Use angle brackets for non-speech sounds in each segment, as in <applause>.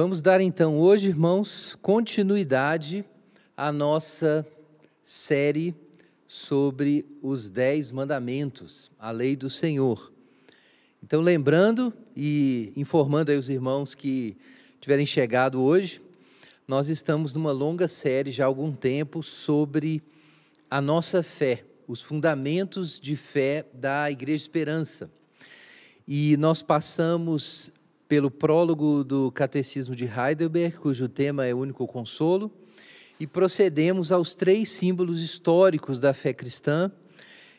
Vamos dar então hoje, irmãos, continuidade à nossa série sobre os Dez Mandamentos, a lei do Senhor. Então, lembrando e informando aí os irmãos que tiverem chegado hoje, nós estamos numa longa série já há algum tempo sobre a nossa fé, os fundamentos de fé da Igreja Esperança. E nós passamos pelo prólogo do Catecismo de Heidelberg, cujo tema é Único Consolo, e procedemos aos três símbolos históricos da fé cristã,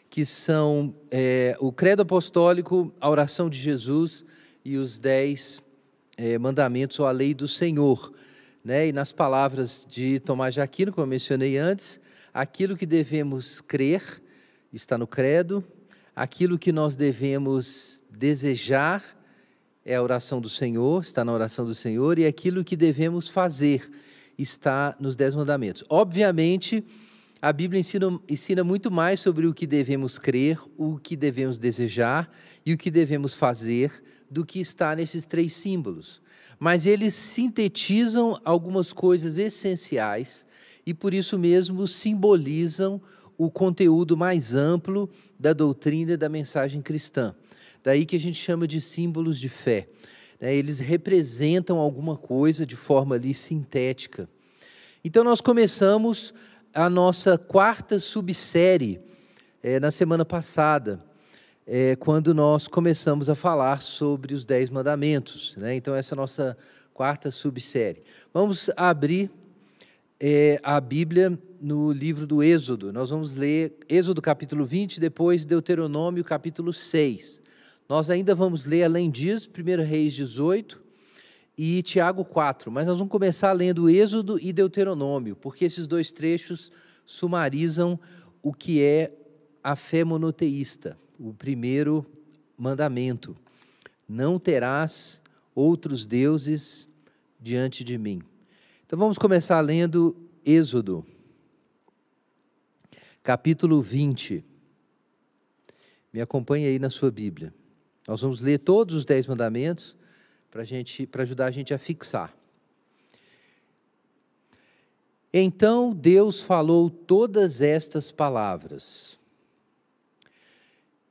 que são é, o Credo Apostólico, a oração de Jesus e os dez é, mandamentos ou a lei do Senhor. Né? E nas palavras de Tomás de Aquino, como eu mencionei antes, aquilo que devemos crer está no Credo, aquilo que nós devemos desejar é a oração do Senhor, está na oração do Senhor, e aquilo que devemos fazer está nos Dez Mandamentos. Obviamente, a Bíblia ensina, ensina muito mais sobre o que devemos crer, o que devemos desejar e o que devemos fazer do que está nesses três símbolos. Mas eles sintetizam algumas coisas essenciais e, por isso mesmo, simbolizam o conteúdo mais amplo da doutrina e da mensagem cristã. Daí que a gente chama de símbolos de fé. Né? Eles representam alguma coisa de forma ali sintética. Então nós começamos a nossa quarta subsérie é, na semana passada, é, quando nós começamos a falar sobre os Dez Mandamentos. Né? Então essa é a nossa quarta subsérie. Vamos abrir é, a Bíblia no livro do Êxodo. Nós vamos ler Êxodo capítulo 20, depois Deuteronômio capítulo 6. Nós ainda vamos ler, além disso, 1 Reis 18 e Tiago 4, mas nós vamos começar lendo Êxodo e Deuteronômio, porque esses dois trechos sumarizam o que é a fé monoteísta, o primeiro mandamento: Não terás outros deuses diante de mim. Então vamos começar lendo Êxodo, capítulo 20. Me acompanhe aí na sua Bíblia. Nós vamos ler todos os dez mandamentos para ajudar a gente a fixar. Então Deus falou todas estas palavras.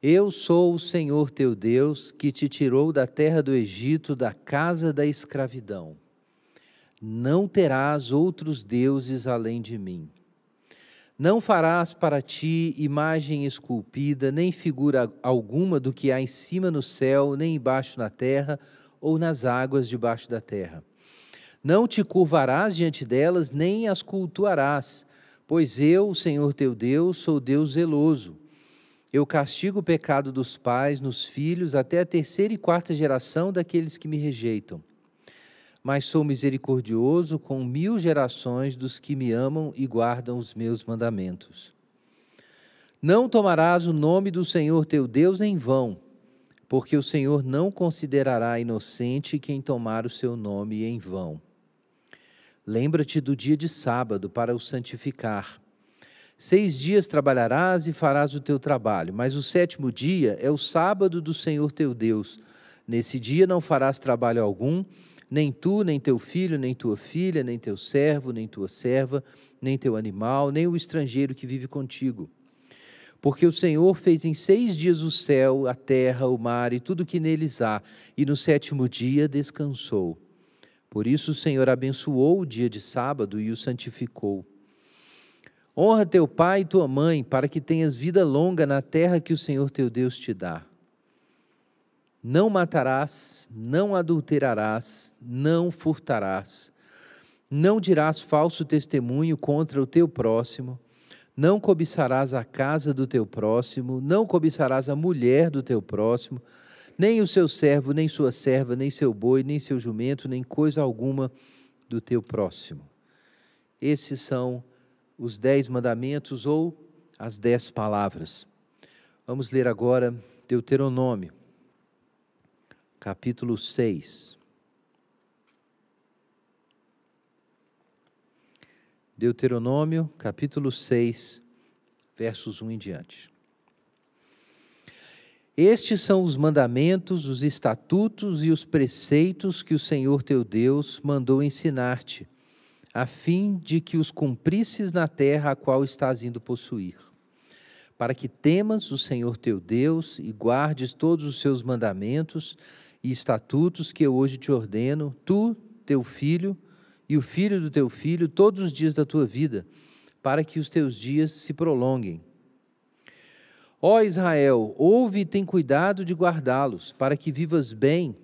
Eu sou o Senhor teu Deus, que te tirou da terra do Egito, da casa da escravidão. Não terás outros deuses além de mim. Não farás para ti imagem esculpida, nem figura alguma do que há em cima no céu, nem embaixo na terra, ou nas águas debaixo da terra. Não te curvarás diante delas, nem as cultuarás, pois eu, o Senhor teu Deus, sou Deus zeloso. Eu castigo o pecado dos pais nos filhos até a terceira e quarta geração daqueles que me rejeitam mas sou misericordioso com mil gerações dos que me amam e guardam os meus mandamentos. Não tomarás o nome do Senhor teu Deus em vão, porque o Senhor não considerará inocente quem tomar o seu nome em vão. Lembra-te do dia de sábado para o santificar. Seis dias trabalharás e farás o teu trabalho, mas o sétimo dia é o sábado do Senhor teu Deus. Nesse dia não farás trabalho algum, nem tu, nem teu filho, nem tua filha, nem teu servo, nem tua serva, nem teu animal, nem o estrangeiro que vive contigo. Porque o Senhor fez em seis dias o céu, a terra, o mar e tudo que neles há, e no sétimo dia descansou. Por isso o Senhor abençoou o dia de sábado e o santificou. Honra teu pai e tua mãe, para que tenhas vida longa na terra que o Senhor teu Deus te dá. Não matarás, não adulterarás, não furtarás, não dirás falso testemunho contra o teu próximo, não cobiçarás a casa do teu próximo, não cobiçarás a mulher do teu próximo, nem o seu servo, nem sua serva, nem seu boi, nem seu jumento, nem coisa alguma do teu próximo. Esses são os dez mandamentos ou as dez palavras. Vamos ler agora Deuteronômio capítulo 6. Deuteronômio, capítulo 6, versos 1 em diante. Estes são os mandamentos, os estatutos e os preceitos que o Senhor teu Deus mandou ensinar-te, a fim de que os cumprisses na terra a qual estás indo possuir, para que temas o Senhor teu Deus e guardes todos os seus mandamentos e estatutos que eu hoje te ordeno, tu, teu filho e o filho do teu filho, todos os dias da tua vida, para que os teus dias se prolonguem Ó Israel, ouve e tem cuidado de guardá-los, para que vivas bem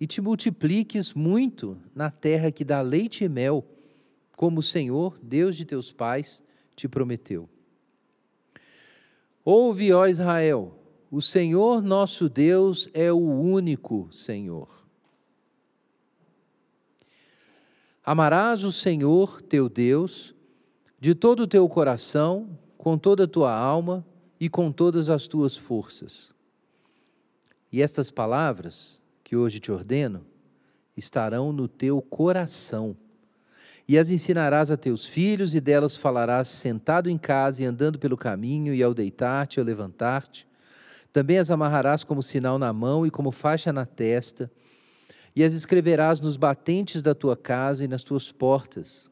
e te multipliques muito na terra que dá leite e mel, como o Senhor, Deus de teus pais, te prometeu. Ouve, ó Israel, o Senhor nosso Deus é o único Senhor. Amarás o Senhor teu Deus de todo o teu coração, com toda a tua alma, e com todas as tuas forças. E estas palavras que hoje te ordeno estarão no teu coração. E as ensinarás a teus filhos, e delas falarás sentado em casa e andando pelo caminho, e ao deitar-te e ao levantar-te. Também as amarrarás como sinal na mão e como faixa na testa, e as escreverás nos batentes da tua casa e nas tuas portas.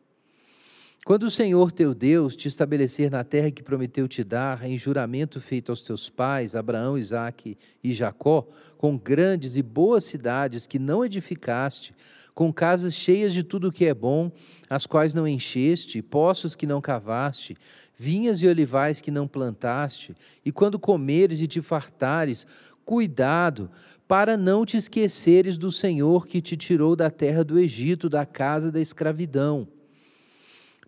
Quando o Senhor teu Deus te estabelecer na terra que prometeu te dar, em juramento feito aos teus pais, Abraão, Isaque e Jacó, com grandes e boas cidades que não edificaste, com casas cheias de tudo o que é bom, as quais não encheste, poços que não cavaste, vinhas e olivais que não plantaste, e quando comeres e te fartares, cuidado para não te esqueceres do Senhor que te tirou da terra do Egito, da casa da escravidão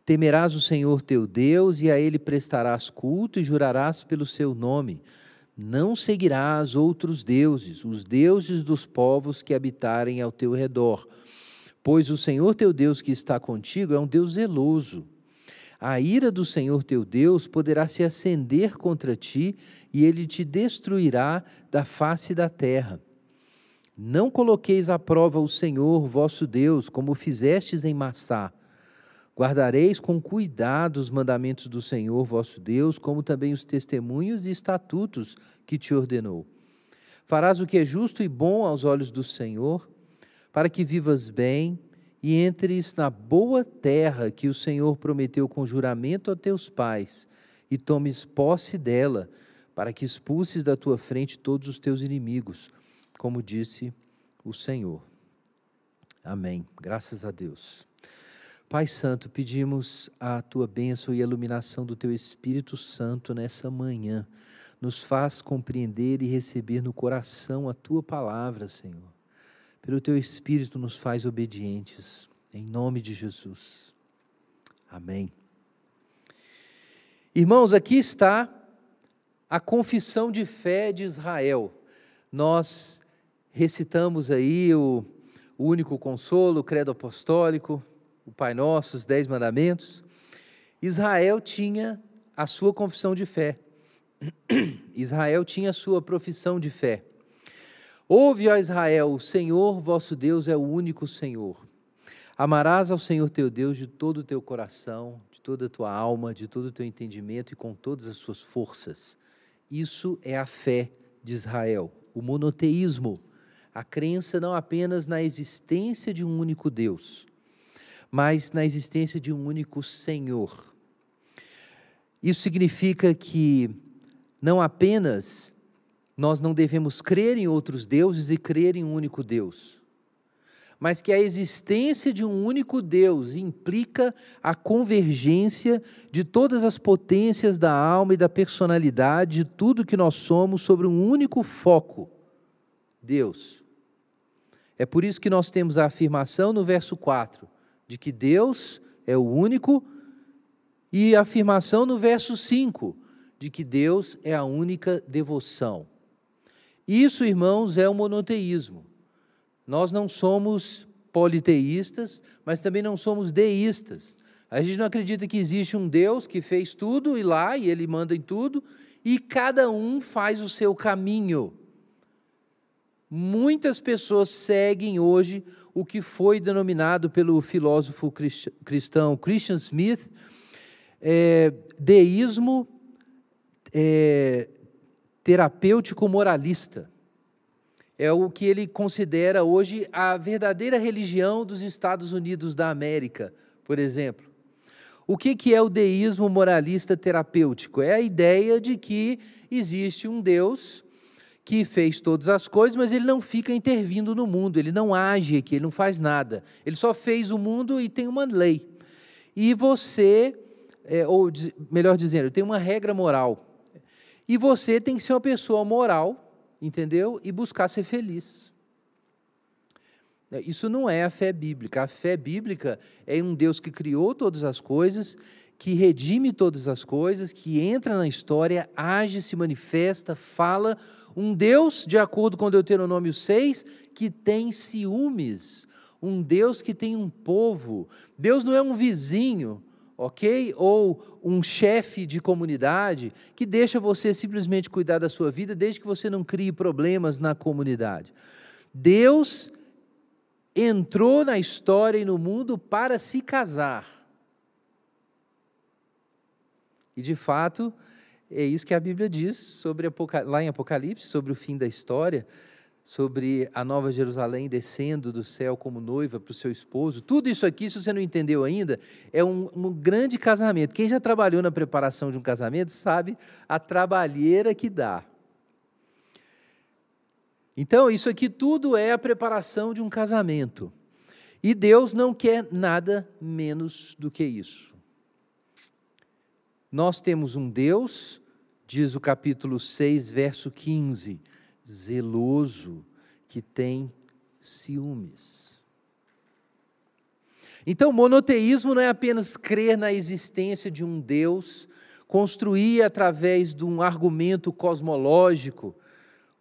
Temerás o Senhor teu Deus e a ele prestarás culto e jurarás pelo seu nome. Não seguirás outros deuses, os deuses dos povos que habitarem ao teu redor, pois o Senhor teu Deus que está contigo é um Deus zeloso. A ira do Senhor teu Deus poderá se acender contra ti e ele te destruirá da face da terra. Não coloqueis à prova o Senhor vosso Deus, como fizestes em Massá Guardareis com cuidado os mandamentos do Senhor vosso Deus, como também os testemunhos e estatutos que te ordenou. Farás o que é justo e bom aos olhos do Senhor, para que vivas bem e entres na boa terra que o Senhor prometeu com juramento a teus pais, e tomes posse dela, para que expulses da tua frente todos os teus inimigos, como disse o Senhor. Amém. Graças a Deus. Pai Santo, pedimos a tua bênção e a iluminação do teu Espírito Santo nessa manhã. Nos faz compreender e receber no coração a tua palavra, Senhor. Pelo teu Espírito nos faz obedientes. Em nome de Jesus. Amém. Irmãos, aqui está a confissão de fé de Israel. Nós recitamos aí o, o único consolo, o credo apostólico, o Pai Nosso, os Dez Mandamentos, Israel tinha a sua confissão de fé. <clears throat> Israel tinha a sua profissão de fé. Ouve, ó Israel, o Senhor vosso Deus é o único Senhor. Amarás ao Senhor teu Deus de todo o teu coração, de toda a tua alma, de todo o teu entendimento e com todas as suas forças. Isso é a fé de Israel, o monoteísmo, a crença não apenas na existência de um único Deus, mas na existência de um único Senhor. Isso significa que não apenas nós não devemos crer em outros deuses e crer em um único Deus, mas que a existência de um único Deus implica a convergência de todas as potências da alma e da personalidade, de tudo que nós somos, sobre um único foco: Deus. É por isso que nós temos a afirmação no verso 4: de que Deus é o único, e a afirmação no verso 5, de que Deus é a única devoção. Isso, irmãos, é o monoteísmo. Nós não somos politeístas, mas também não somos deístas. A gente não acredita que existe um Deus que fez tudo e lá, e ele manda em tudo, e cada um faz o seu caminho. Muitas pessoas seguem hoje o que foi denominado pelo filósofo cristão Christian Smith é, deísmo é, terapêutico moralista. É o que ele considera hoje a verdadeira religião dos Estados Unidos da América, por exemplo. O que, que é o deísmo moralista terapêutico? É a ideia de que existe um Deus que fez todas as coisas, mas ele não fica intervindo no mundo, ele não age aqui, ele não faz nada. Ele só fez o mundo e tem uma lei. E você, é, ou melhor dizendo, tem uma regra moral. E você tem que ser uma pessoa moral, entendeu? E buscar ser feliz. É, isso não é a fé bíblica. A fé bíblica é um Deus que criou todas as coisas, que redime todas as coisas, que entra na história, age, se manifesta, fala. Um Deus, de acordo com Deuteronômio 6, que tem ciúmes. Um Deus que tem um povo. Deus não é um vizinho, ok? Ou um chefe de comunidade que deixa você simplesmente cuidar da sua vida, desde que você não crie problemas na comunidade. Deus entrou na história e no mundo para se casar. E de fato, é isso que a Bíblia diz sobre lá em Apocalipse, sobre o fim da história, sobre a nova Jerusalém descendo do céu como noiva para o seu esposo. Tudo isso aqui, se você não entendeu ainda, é um, um grande casamento. Quem já trabalhou na preparação de um casamento sabe a trabalheira que dá. Então, isso aqui tudo é a preparação de um casamento. E Deus não quer nada menos do que isso. Nós temos um Deus, diz o capítulo 6, verso 15, zeloso, que tem ciúmes. Então, monoteísmo não é apenas crer na existência de um Deus, construir através de um argumento cosmológico,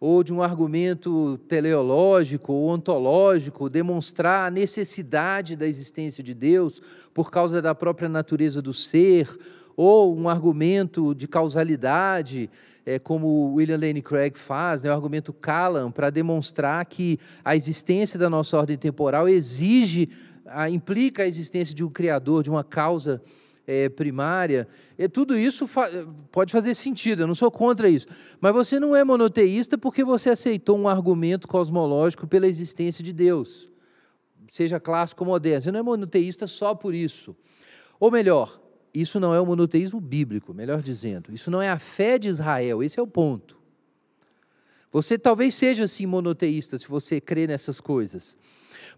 ou de um argumento teleológico ou ontológico, demonstrar a necessidade da existência de Deus por causa da própria natureza do ser, ou um argumento de causalidade, é, como William Lane Craig faz, né, o argumento Callan, para demonstrar que a existência da nossa ordem temporal exige, a, implica a existência de um Criador, de uma causa é, primária, e tudo isso fa pode fazer sentido, eu não sou contra isso. Mas você não é monoteísta porque você aceitou um argumento cosmológico pela existência de Deus, seja clássico ou moderno. Você não é monoteísta só por isso. Ou melhor, isso não é o monoteísmo bíblico, melhor dizendo. Isso não é a fé de Israel, esse é o ponto. Você talvez seja assim monoteísta se você crê nessas coisas.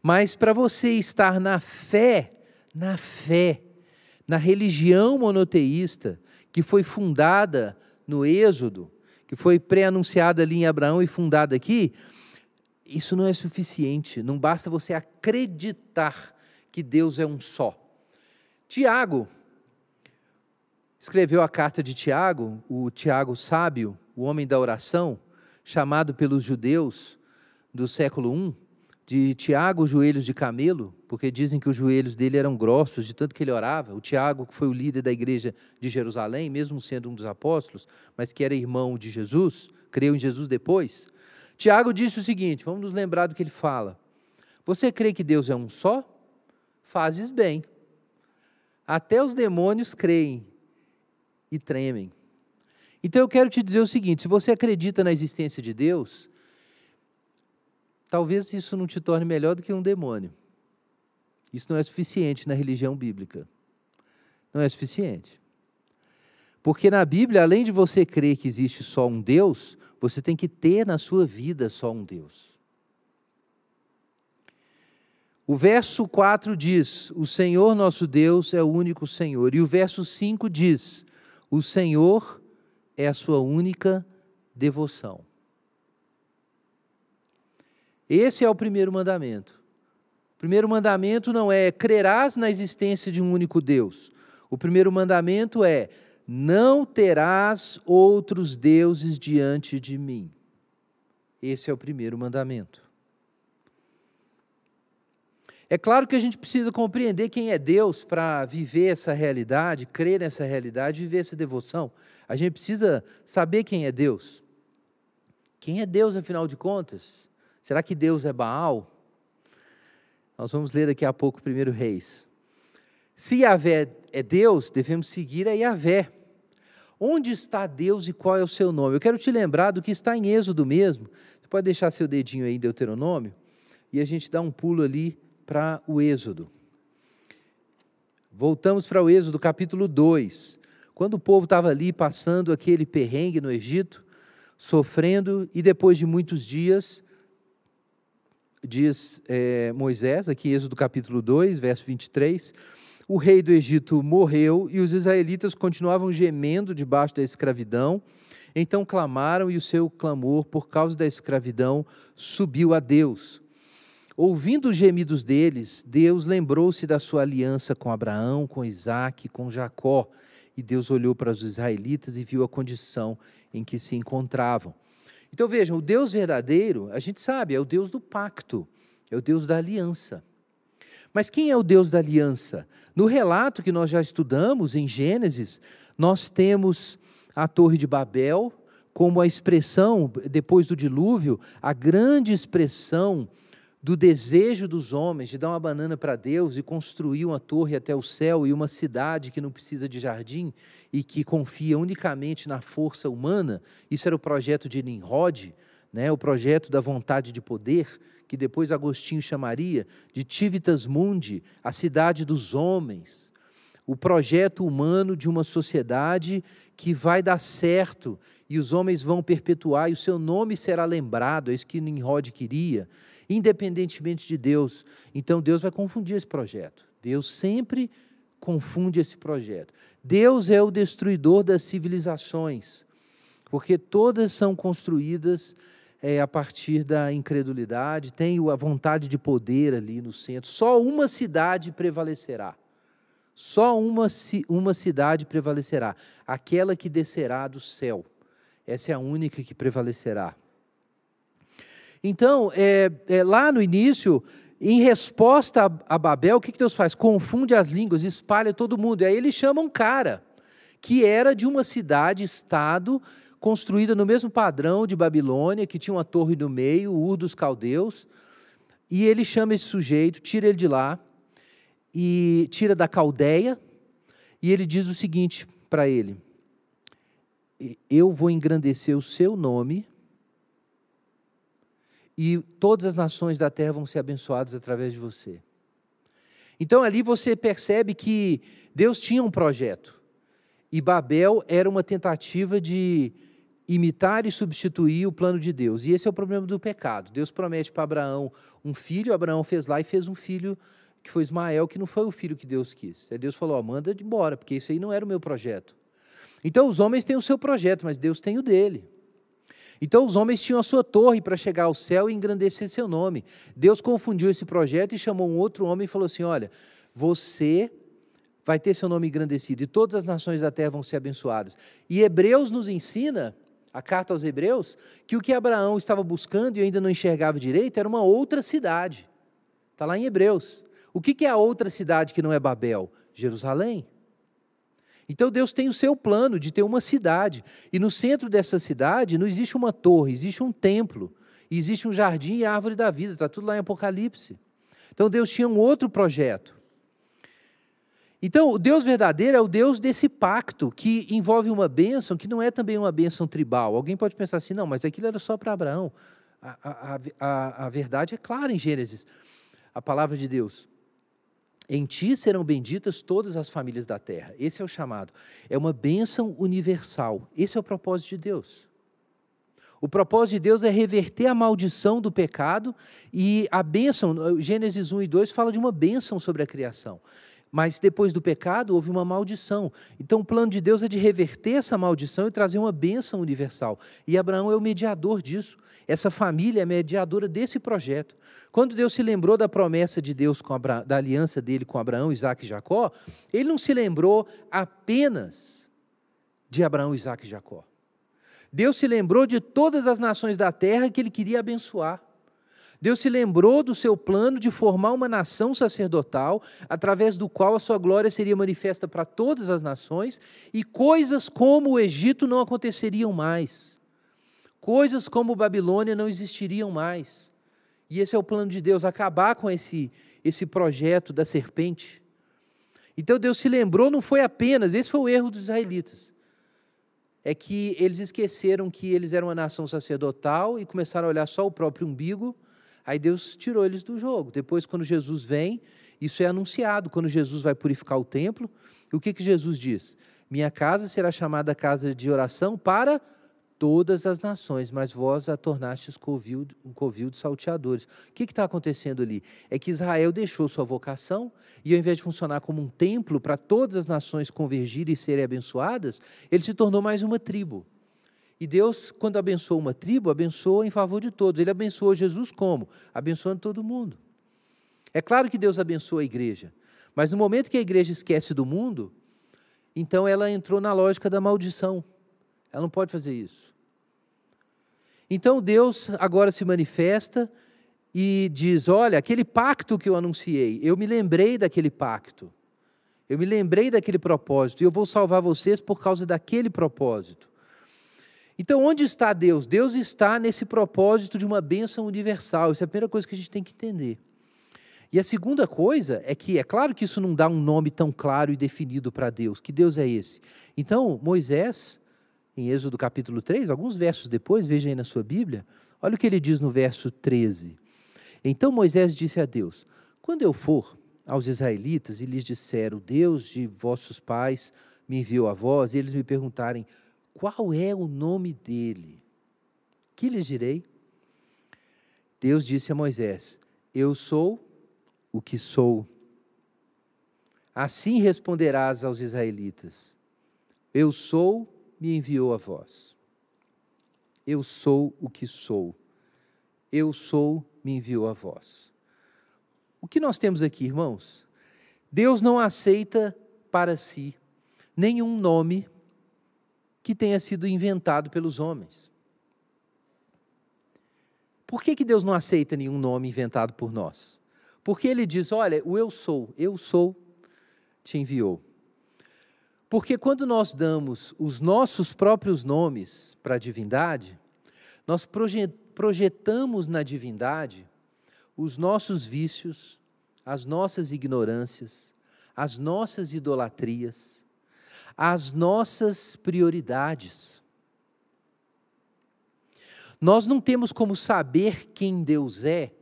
Mas para você estar na fé, na fé, na religião monoteísta que foi fundada no Êxodo, que foi pré-anunciada ali em Abraão e fundada aqui, isso não é suficiente. Não basta você acreditar que Deus é um só. Tiago escreveu a carta de Tiago, o Tiago sábio, o homem da oração, chamado pelos judeus do século I, de Tiago, joelhos de camelo, porque dizem que os joelhos dele eram grossos de tanto que ele orava. O Tiago, que foi o líder da igreja de Jerusalém, mesmo sendo um dos apóstolos, mas que era irmão de Jesus, creu em Jesus depois. Tiago disse o seguinte: vamos nos lembrar do que ele fala. Você crê que Deus é um só? Fazes bem. Até os demônios creem e tremem. Então eu quero te dizer o seguinte: se você acredita na existência de Deus, Talvez isso não te torne melhor do que um demônio. Isso não é suficiente na religião bíblica. Não é suficiente. Porque na Bíblia, além de você crer que existe só um Deus, você tem que ter na sua vida só um Deus. O verso 4 diz: O Senhor nosso Deus é o único Senhor. E o verso 5 diz: O Senhor é a sua única devoção. Esse é o primeiro mandamento. O primeiro mandamento não é crerás na existência de um único Deus. O primeiro mandamento é não terás outros deuses diante de mim. Esse é o primeiro mandamento. É claro que a gente precisa compreender quem é Deus para viver essa realidade, crer nessa realidade, viver essa devoção. A gente precisa saber quem é Deus. Quem é Deus, afinal de contas? Será que Deus é Baal? Nós vamos ler daqui a pouco o 1 Reis. Se Yahvé é Deus, devemos seguir a Yahvé. Onde está Deus e qual é o seu nome? Eu quero te lembrar do que está em Êxodo mesmo. Você pode deixar seu dedinho aí em Deuteronômio e a gente dá um pulo ali para o Êxodo. Voltamos para o Êxodo capítulo 2. Quando o povo estava ali passando aquele perrengue no Egito, sofrendo, e depois de muitos dias, diz é, Moisés, aqui Êxodo capítulo 2, verso 23, o rei do Egito morreu e os israelitas continuavam gemendo debaixo da escravidão. Então clamaram e o seu clamor por causa da escravidão subiu a Deus. Ouvindo os gemidos deles, Deus lembrou-se da sua aliança com Abraão, com Isaac, com Jacó. E Deus olhou para os israelitas e viu a condição em que se encontravam. Então vejam, o Deus verdadeiro, a gente sabe, é o Deus do pacto, é o Deus da aliança. Mas quem é o Deus da aliança? No relato que nós já estudamos em Gênesis, nós temos a Torre de Babel como a expressão, depois do dilúvio, a grande expressão do desejo dos homens de dar uma banana para Deus e construir uma torre até o céu e uma cidade que não precisa de jardim e que confia unicamente na força humana. Isso era o projeto de Nimrod, né, o projeto da vontade de poder, que depois Agostinho chamaria de Civitas Mundi, a cidade dos homens, o projeto humano de uma sociedade que vai dar certo e os homens vão perpetuar e o seu nome será lembrado, é isso que Nimrod queria, independentemente de Deus. Então Deus vai confundir esse projeto. Deus sempre confunde esse projeto. Deus é o destruidor das civilizações, porque todas são construídas é, a partir da incredulidade, tem a vontade de poder ali no centro. Só uma cidade prevalecerá. Só uma, uma cidade prevalecerá, aquela que descerá do céu. Essa é a única que prevalecerá. Então, é, é, lá no início, em resposta a, a Babel, o que, que Deus faz? Confunde as línguas, espalha todo mundo. E aí ele chama um cara, que era de uma cidade-estado construída no mesmo padrão de Babilônia, que tinha uma torre no meio, Ur dos Caldeus, e ele chama esse sujeito, tira ele de lá, e tira da caldeia, e ele diz o seguinte para ele: Eu vou engrandecer o seu nome, e todas as nações da terra vão ser abençoadas através de você. Então ali você percebe que Deus tinha um projeto, e Babel era uma tentativa de imitar e substituir o plano de Deus. E esse é o problema do pecado. Deus promete para Abraão um filho, Abraão fez lá e fez um filho que foi Ismael, que não foi o filho que Deus quis. Aí Deus falou: oh, manda embora, porque isso aí não era o meu projeto. Então os homens têm o seu projeto, mas Deus tem o dele. Então os homens tinham a sua torre para chegar ao céu e engrandecer seu nome. Deus confundiu esse projeto e chamou um outro homem e falou assim: Olha, você vai ter seu nome engrandecido e todas as nações da terra vão ser abençoadas. E Hebreus nos ensina a carta aos Hebreus, que o que Abraão estava buscando e ainda não enxergava direito era uma outra cidade. Está lá em Hebreus. O que é a outra cidade que não é Babel? Jerusalém. Então Deus tem o seu plano de ter uma cidade. E no centro dessa cidade não existe uma torre, existe um templo. Existe um jardim e árvore da vida. Está tudo lá em Apocalipse. Então Deus tinha um outro projeto. Então, o Deus verdadeiro é o Deus desse pacto, que envolve uma bênção que não é também uma bênção tribal. Alguém pode pensar assim, não, mas aquilo era só para Abraão. A, a, a, a verdade é clara em Gênesis, a palavra de Deus. Em ti serão benditas todas as famílias da terra. Esse é o chamado. É uma bênção universal. Esse é o propósito de Deus. O propósito de Deus é reverter a maldição do pecado e a bênção, Gênesis 1 e 2 fala de uma bênção sobre a criação. Mas depois do pecado houve uma maldição. Então o plano de Deus é de reverter essa maldição e trazer uma bênção universal. E Abraão é o mediador disso. Essa família é mediadora desse projeto. Quando Deus se lembrou da promessa de Deus, Abra... da aliança dele com Abraão, Isaac e Jacó, ele não se lembrou apenas de Abraão, Isaac e Jacó. Deus se lembrou de todas as nações da terra que ele queria abençoar. Deus se lembrou do seu plano de formar uma nação sacerdotal, através do qual a sua glória seria manifesta para todas as nações, e coisas como o Egito não aconteceriam mais. Coisas como Babilônia não existiriam mais. E esse é o plano de Deus, acabar com esse, esse projeto da serpente. Então Deus se lembrou, não foi apenas, esse foi o erro dos israelitas. é que eles esqueceram que eles eram uma nação sacerdotal e começaram a olhar só o próprio umbigo. Aí Deus tirou eles do jogo. Depois, quando Jesus vem, isso é anunciado. Quando Jesus vai purificar o templo, o que, que Jesus diz? Minha casa será chamada casa de oração para todas as nações, mas vós a tornastes covil, um covil de salteadores. O que está acontecendo ali? É que Israel deixou sua vocação e, ao invés de funcionar como um templo para todas as nações convergirem e serem abençoadas, ele se tornou mais uma tribo. E Deus, quando abençoou uma tribo, abençoou em favor de todos. Ele abençoou Jesus como? Abençoando todo mundo. É claro que Deus abençoa a igreja, mas no momento que a igreja esquece do mundo, então ela entrou na lógica da maldição. Ela não pode fazer isso. Então Deus agora se manifesta e diz: Olha, aquele pacto que eu anunciei, eu me lembrei daquele pacto, eu me lembrei daquele propósito, e eu vou salvar vocês por causa daquele propósito. Então, onde está Deus? Deus está nesse propósito de uma bênção universal. Isso é a primeira coisa que a gente tem que entender. E a segunda coisa é que, é claro que isso não dá um nome tão claro e definido para Deus. Que Deus é esse? Então, Moisés em Êxodo capítulo 3, alguns versos depois, veja aí na sua Bíblia, olha o que ele diz no verso 13. Então Moisés disse a Deus: Quando eu for aos israelitas e lhes disser, o Deus de vossos pais me enviou a vós, e eles me perguntarem, qual é o nome dele? Que lhes direi? Deus disse a Moisés: Eu sou o que sou. Assim responderás aos israelitas: Eu sou me enviou a vós. Eu sou o que sou. Eu sou, me enviou a vós. O que nós temos aqui, irmãos? Deus não aceita para si nenhum nome que tenha sido inventado pelos homens. Por que, que Deus não aceita nenhum nome inventado por nós? Porque Ele diz: olha, o eu sou, eu sou, te enviou. Porque quando nós damos os nossos próprios nomes para a divindade, nós projetamos na divindade os nossos vícios, as nossas ignorâncias, as nossas idolatrias, as nossas prioridades. Nós não temos como saber quem Deus é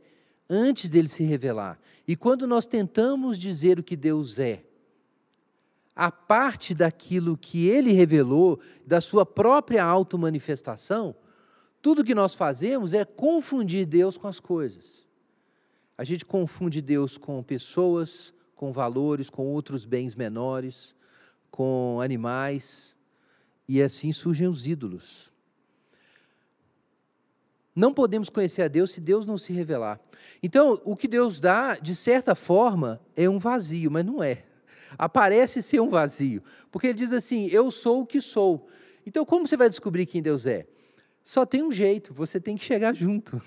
antes dele se revelar. E quando nós tentamos dizer o que Deus é, a parte daquilo que ele revelou, da sua própria auto-manifestação, tudo que nós fazemos é confundir Deus com as coisas. A gente confunde Deus com pessoas, com valores, com outros bens menores, com animais, e assim surgem os ídolos. Não podemos conhecer a Deus se Deus não se revelar. Então, o que Deus dá, de certa forma, é um vazio, mas não é aparece ser um vazio. Porque ele diz assim: Eu sou o que sou. Então, como você vai descobrir quem Deus é? Só tem um jeito, você tem que chegar junto.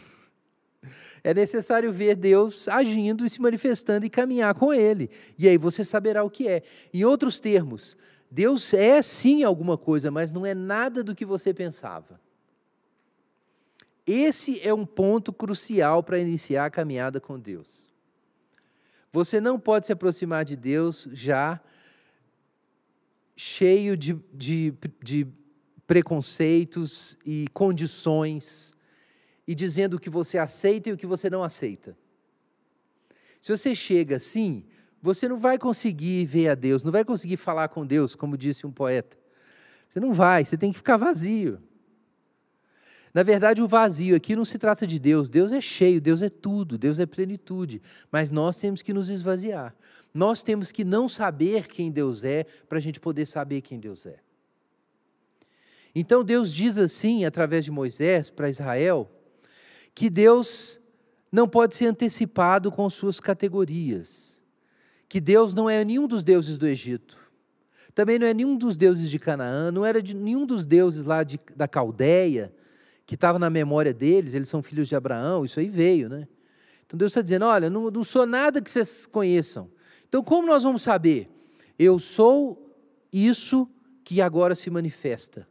É necessário ver Deus agindo e se manifestando e caminhar com Ele. E aí você saberá o que é. Em outros termos, Deus é sim alguma coisa, mas não é nada do que você pensava. Esse é um ponto crucial para iniciar a caminhada com Deus. Você não pode se aproximar de Deus já cheio de, de, de preconceitos e condições e dizendo o que você aceita e o que você não aceita. Se você chega assim, você não vai conseguir ver a Deus, não vai conseguir falar com Deus, como disse um poeta. Você não vai, você tem que ficar vazio. Na verdade, o vazio aqui não se trata de Deus. Deus é cheio, Deus é tudo, Deus é plenitude. Mas nós temos que nos esvaziar. Nós temos que não saber quem Deus é para a gente poder saber quem Deus é. Então Deus diz assim, através de Moisés, para Israel, que Deus não pode ser antecipado com suas categorias. Que Deus não é nenhum dos deuses do Egito. Também não é nenhum dos deuses de Canaã, não era de nenhum dos deuses lá de, da Caldeia que estava na memória deles, eles são filhos de Abraão, isso aí veio, né? Então Deus está dizendo: olha, não, não sou nada que vocês conheçam. Então, como nós vamos saber? Eu sou isso que agora se manifesta.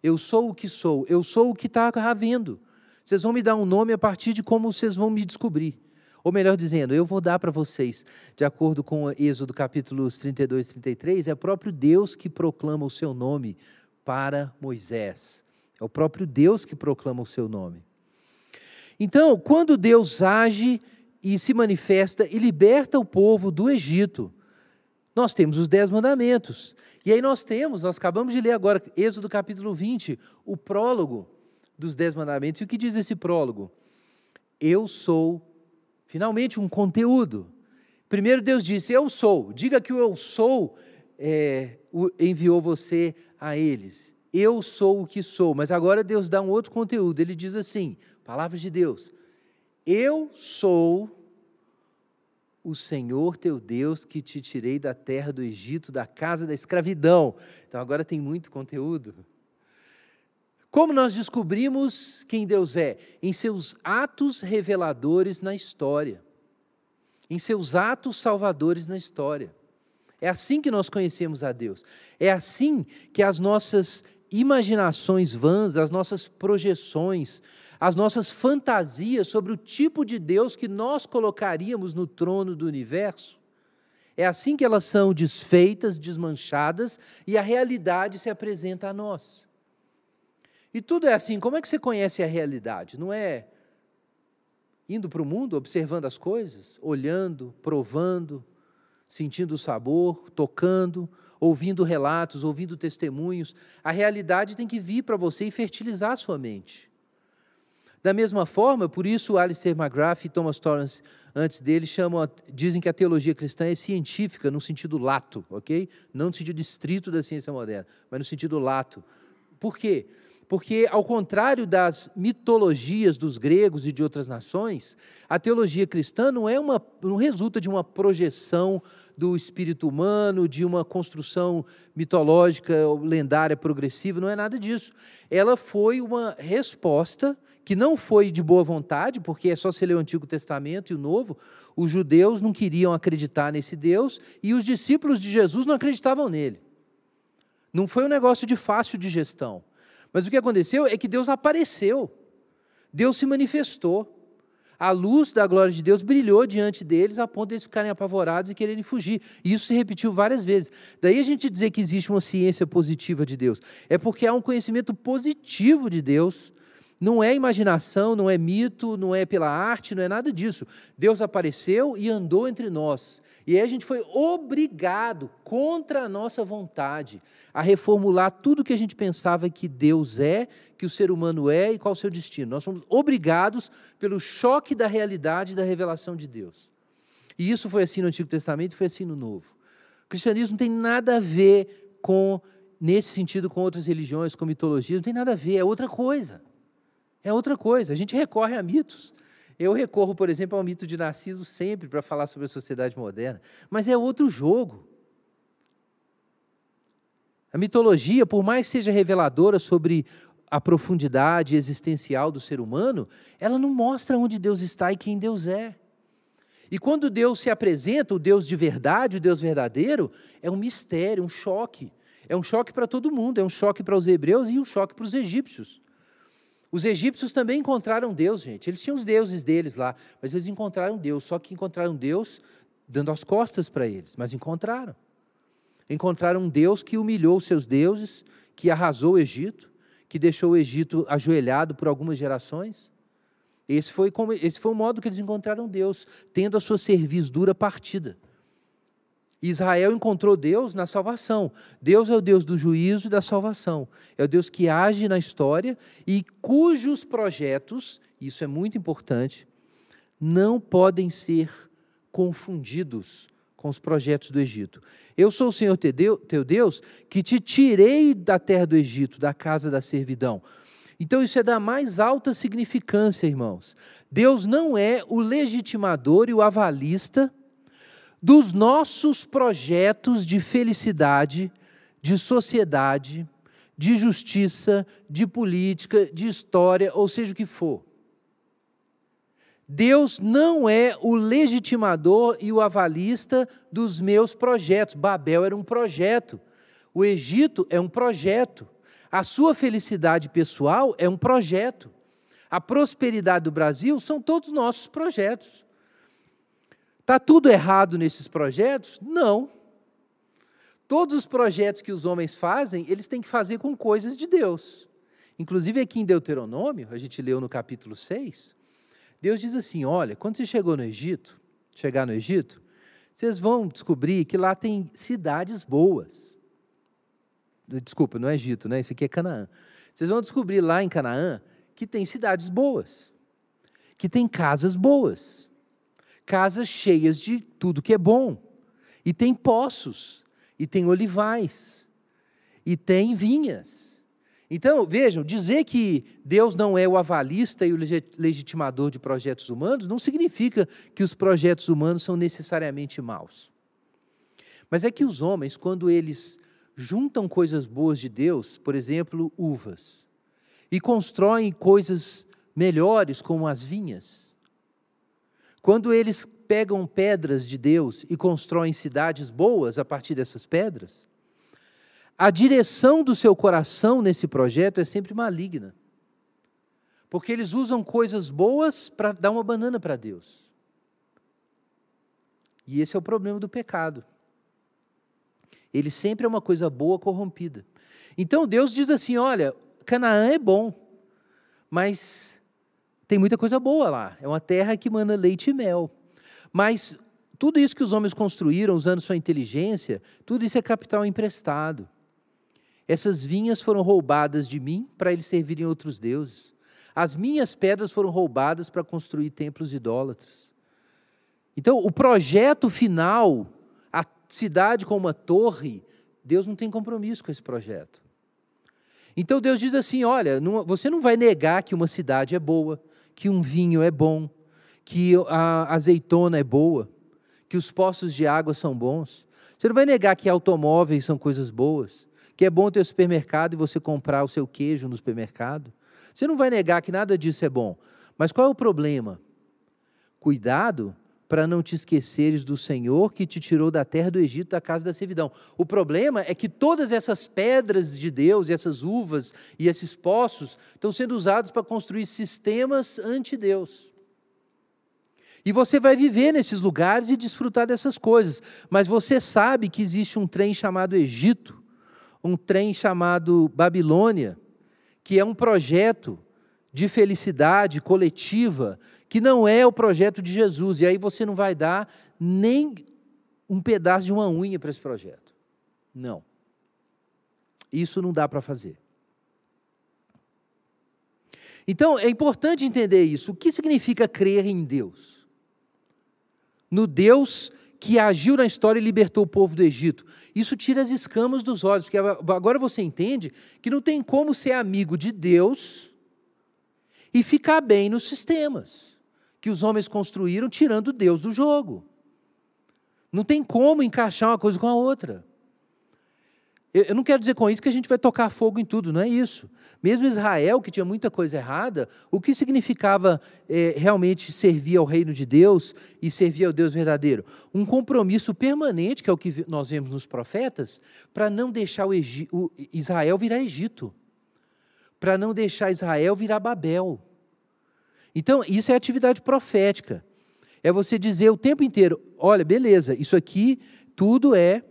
Eu sou o que sou, eu sou o que está havendo. Vocês vão me dar um nome a partir de como vocês vão me descobrir. Ou melhor dizendo, eu vou dar para vocês, de acordo com Êxodo capítulos 32 e 33, é próprio Deus que proclama o seu nome para Moisés. É o próprio Deus que proclama o seu nome. Então, quando Deus age e se manifesta e liberta o povo do Egito, nós temos os dez mandamentos. E aí nós temos, nós acabamos de ler agora, Êxodo capítulo 20, o prólogo dos dez mandamentos. E o que diz esse prólogo? Eu sou, finalmente, um conteúdo. Primeiro Deus disse, eu sou. Diga que o eu sou é, enviou você a eles. Eu sou o que sou. Mas agora Deus dá um outro conteúdo. Ele diz assim: palavras de Deus. Eu sou o Senhor teu Deus que te tirei da terra do Egito, da casa da escravidão. Então agora tem muito conteúdo. Como nós descobrimos quem Deus é? Em seus atos reveladores na história, em seus atos salvadores na história. É assim que nós conhecemos a Deus. É assim que as nossas imaginações vãs, as nossas projeções, as nossas fantasias sobre o tipo de Deus que nós colocaríamos no trono do universo, é assim que elas são desfeitas, desmanchadas e a realidade se apresenta a nós. E tudo é assim. Como é que você conhece a realidade? Não é indo para o mundo, observando as coisas, olhando, provando, sentindo o sabor, tocando, ouvindo relatos, ouvindo testemunhos. A realidade tem que vir para você e fertilizar a sua mente. Da mesma forma, por isso Alistair McGrath e Thomas Torrance, antes dele, chamam, dizem que a teologia cristã é científica no sentido lato, ok? Não no sentido estrito da ciência moderna, mas no sentido lato. Por quê? Porque, ao contrário das mitologias dos gregos e de outras nações, a teologia cristã não, é uma, não resulta de uma projeção do espírito humano, de uma construção mitológica, lendária, progressiva, não é nada disso. Ela foi uma resposta que não foi de boa vontade, porque é só se ler o Antigo Testamento e o Novo, os judeus não queriam acreditar nesse Deus e os discípulos de Jesus não acreditavam nele. Não foi um negócio de fácil digestão. Mas o que aconteceu é que Deus apareceu, Deus se manifestou. A luz da glória de Deus brilhou diante deles a ponto de eles ficarem apavorados e quererem fugir. E isso se repetiu várias vezes. Daí a gente dizer que existe uma ciência positiva de Deus. É porque há um conhecimento positivo de Deus não é imaginação, não é mito, não é pela arte, não é nada disso. Deus apareceu e andou entre nós. E aí a gente foi obrigado, contra a nossa vontade, a reformular tudo que a gente pensava que Deus é, que o ser humano é e qual o seu destino. Nós fomos obrigados pelo choque da realidade da revelação de Deus. E isso foi assim no Antigo Testamento e foi assim no Novo. O cristianismo não tem nada a ver com, nesse sentido, com outras religiões, com mitologia, não tem nada a ver, é outra coisa. É outra coisa. A gente recorre a mitos. Eu recorro, por exemplo, ao mito de Narciso sempre para falar sobre a sociedade moderna, mas é outro jogo. A mitologia, por mais seja reveladora sobre a profundidade existencial do ser humano, ela não mostra onde Deus está e quem Deus é. E quando Deus se apresenta, o Deus de verdade, o Deus verdadeiro, é um mistério, um choque. É um choque para todo mundo, é um choque para os hebreus e um choque para os egípcios. Os egípcios também encontraram Deus, gente. Eles tinham os deuses deles lá, mas eles encontraram Deus. Só que encontraram Deus dando as costas para eles, mas encontraram. Encontraram um Deus que humilhou os seus deuses, que arrasou o Egito, que deixou o Egito ajoelhado por algumas gerações. Esse foi, como, esse foi o modo que eles encontraram Deus, tendo a sua servidura partida. Israel encontrou Deus na salvação. Deus é o Deus do juízo e da salvação. É o Deus que age na história e cujos projetos, isso é muito importante, não podem ser confundidos com os projetos do Egito. Eu sou o Senhor teu Deus que te tirei da terra do Egito, da casa da servidão. Então isso é da mais alta significância, irmãos. Deus não é o legitimador e o avalista dos nossos projetos de felicidade, de sociedade, de justiça, de política, de história, ou seja o que for. Deus não é o legitimador e o avalista dos meus projetos. Babel era um projeto. O Egito é um projeto. A sua felicidade pessoal é um projeto. A prosperidade do Brasil são todos nossos projetos. Está tudo errado nesses projetos? Não. todos os projetos que os homens fazem, eles têm que fazer com coisas de Deus. Inclusive aqui em Deuteronômio, a gente leu no capítulo 6, Deus diz assim: olha, quando você chegou no Egito, chegar no Egito, vocês vão descobrir que lá tem cidades boas. Desculpa, não é Egito, né? Isso aqui é Canaã. Vocês vão descobrir lá em Canaã que tem cidades boas, que tem casas boas, casas cheias de tudo que é bom, e tem poços, e tem olivais, e tem vinhas. Então, vejam, dizer que Deus não é o avalista e o legitimador de projetos humanos não significa que os projetos humanos são necessariamente maus. Mas é que os homens, quando eles juntam coisas boas de Deus, por exemplo, uvas, e constroem coisas melhores, como as vinhas, quando eles pegam pedras de Deus e constroem cidades boas a partir dessas pedras, a direção do seu coração nesse projeto é sempre maligna. Porque eles usam coisas boas para dar uma banana para Deus. E esse é o problema do pecado. Ele sempre é uma coisa boa corrompida. Então Deus diz assim: olha, Canaã é bom, mas tem muita coisa boa lá. É uma terra que manda leite e mel. Mas tudo isso que os homens construíram usando sua inteligência, tudo isso é capital emprestado. Essas vinhas foram roubadas de mim para eles servirem outros deuses. As minhas pedras foram roubadas para construir templos idólatras. Então, o projeto final, a cidade com uma torre, Deus não tem compromisso com esse projeto. Então Deus diz assim: olha, não, você não vai negar que uma cidade é boa, que um vinho é bom, que a azeitona é boa, que os poços de água são bons. Você não vai negar que automóveis são coisas boas, que é bom ter supermercado e você comprar o seu queijo no supermercado. Você não vai negar que nada disso é bom. Mas qual é o problema? Cuidado para não te esqueceres do Senhor que te tirou da terra do Egito, da casa da servidão. O problema é que todas essas pedras de Deus, essas uvas e esses poços estão sendo usados para construir sistemas anti-Deus. E você vai viver nesses lugares e desfrutar dessas coisas. Mas você sabe que existe um trem chamado Egito um trem chamado Babilônia, que é um projeto de felicidade coletiva, que não é o projeto de Jesus. E aí você não vai dar nem um pedaço de uma unha para esse projeto. Não. Isso não dá para fazer. Então, é importante entender isso. O que significa crer em Deus? No Deus que agiu na história e libertou o povo do Egito. Isso tira as escamas dos olhos, porque agora você entende que não tem como ser amigo de Deus e ficar bem nos sistemas que os homens construíram, tirando Deus do jogo. Não tem como encaixar uma coisa com a outra. Eu não quero dizer com isso que a gente vai tocar fogo em tudo, não é isso. Mesmo Israel, que tinha muita coisa errada, o que significava é, realmente servir ao reino de Deus e servir ao Deus verdadeiro? Um compromisso permanente, que é o que nós vemos nos profetas, para não deixar o, Israel virar Egito, para não deixar Israel virar Babel. Então, isso é atividade profética. É você dizer o tempo inteiro: olha, beleza, isso aqui tudo é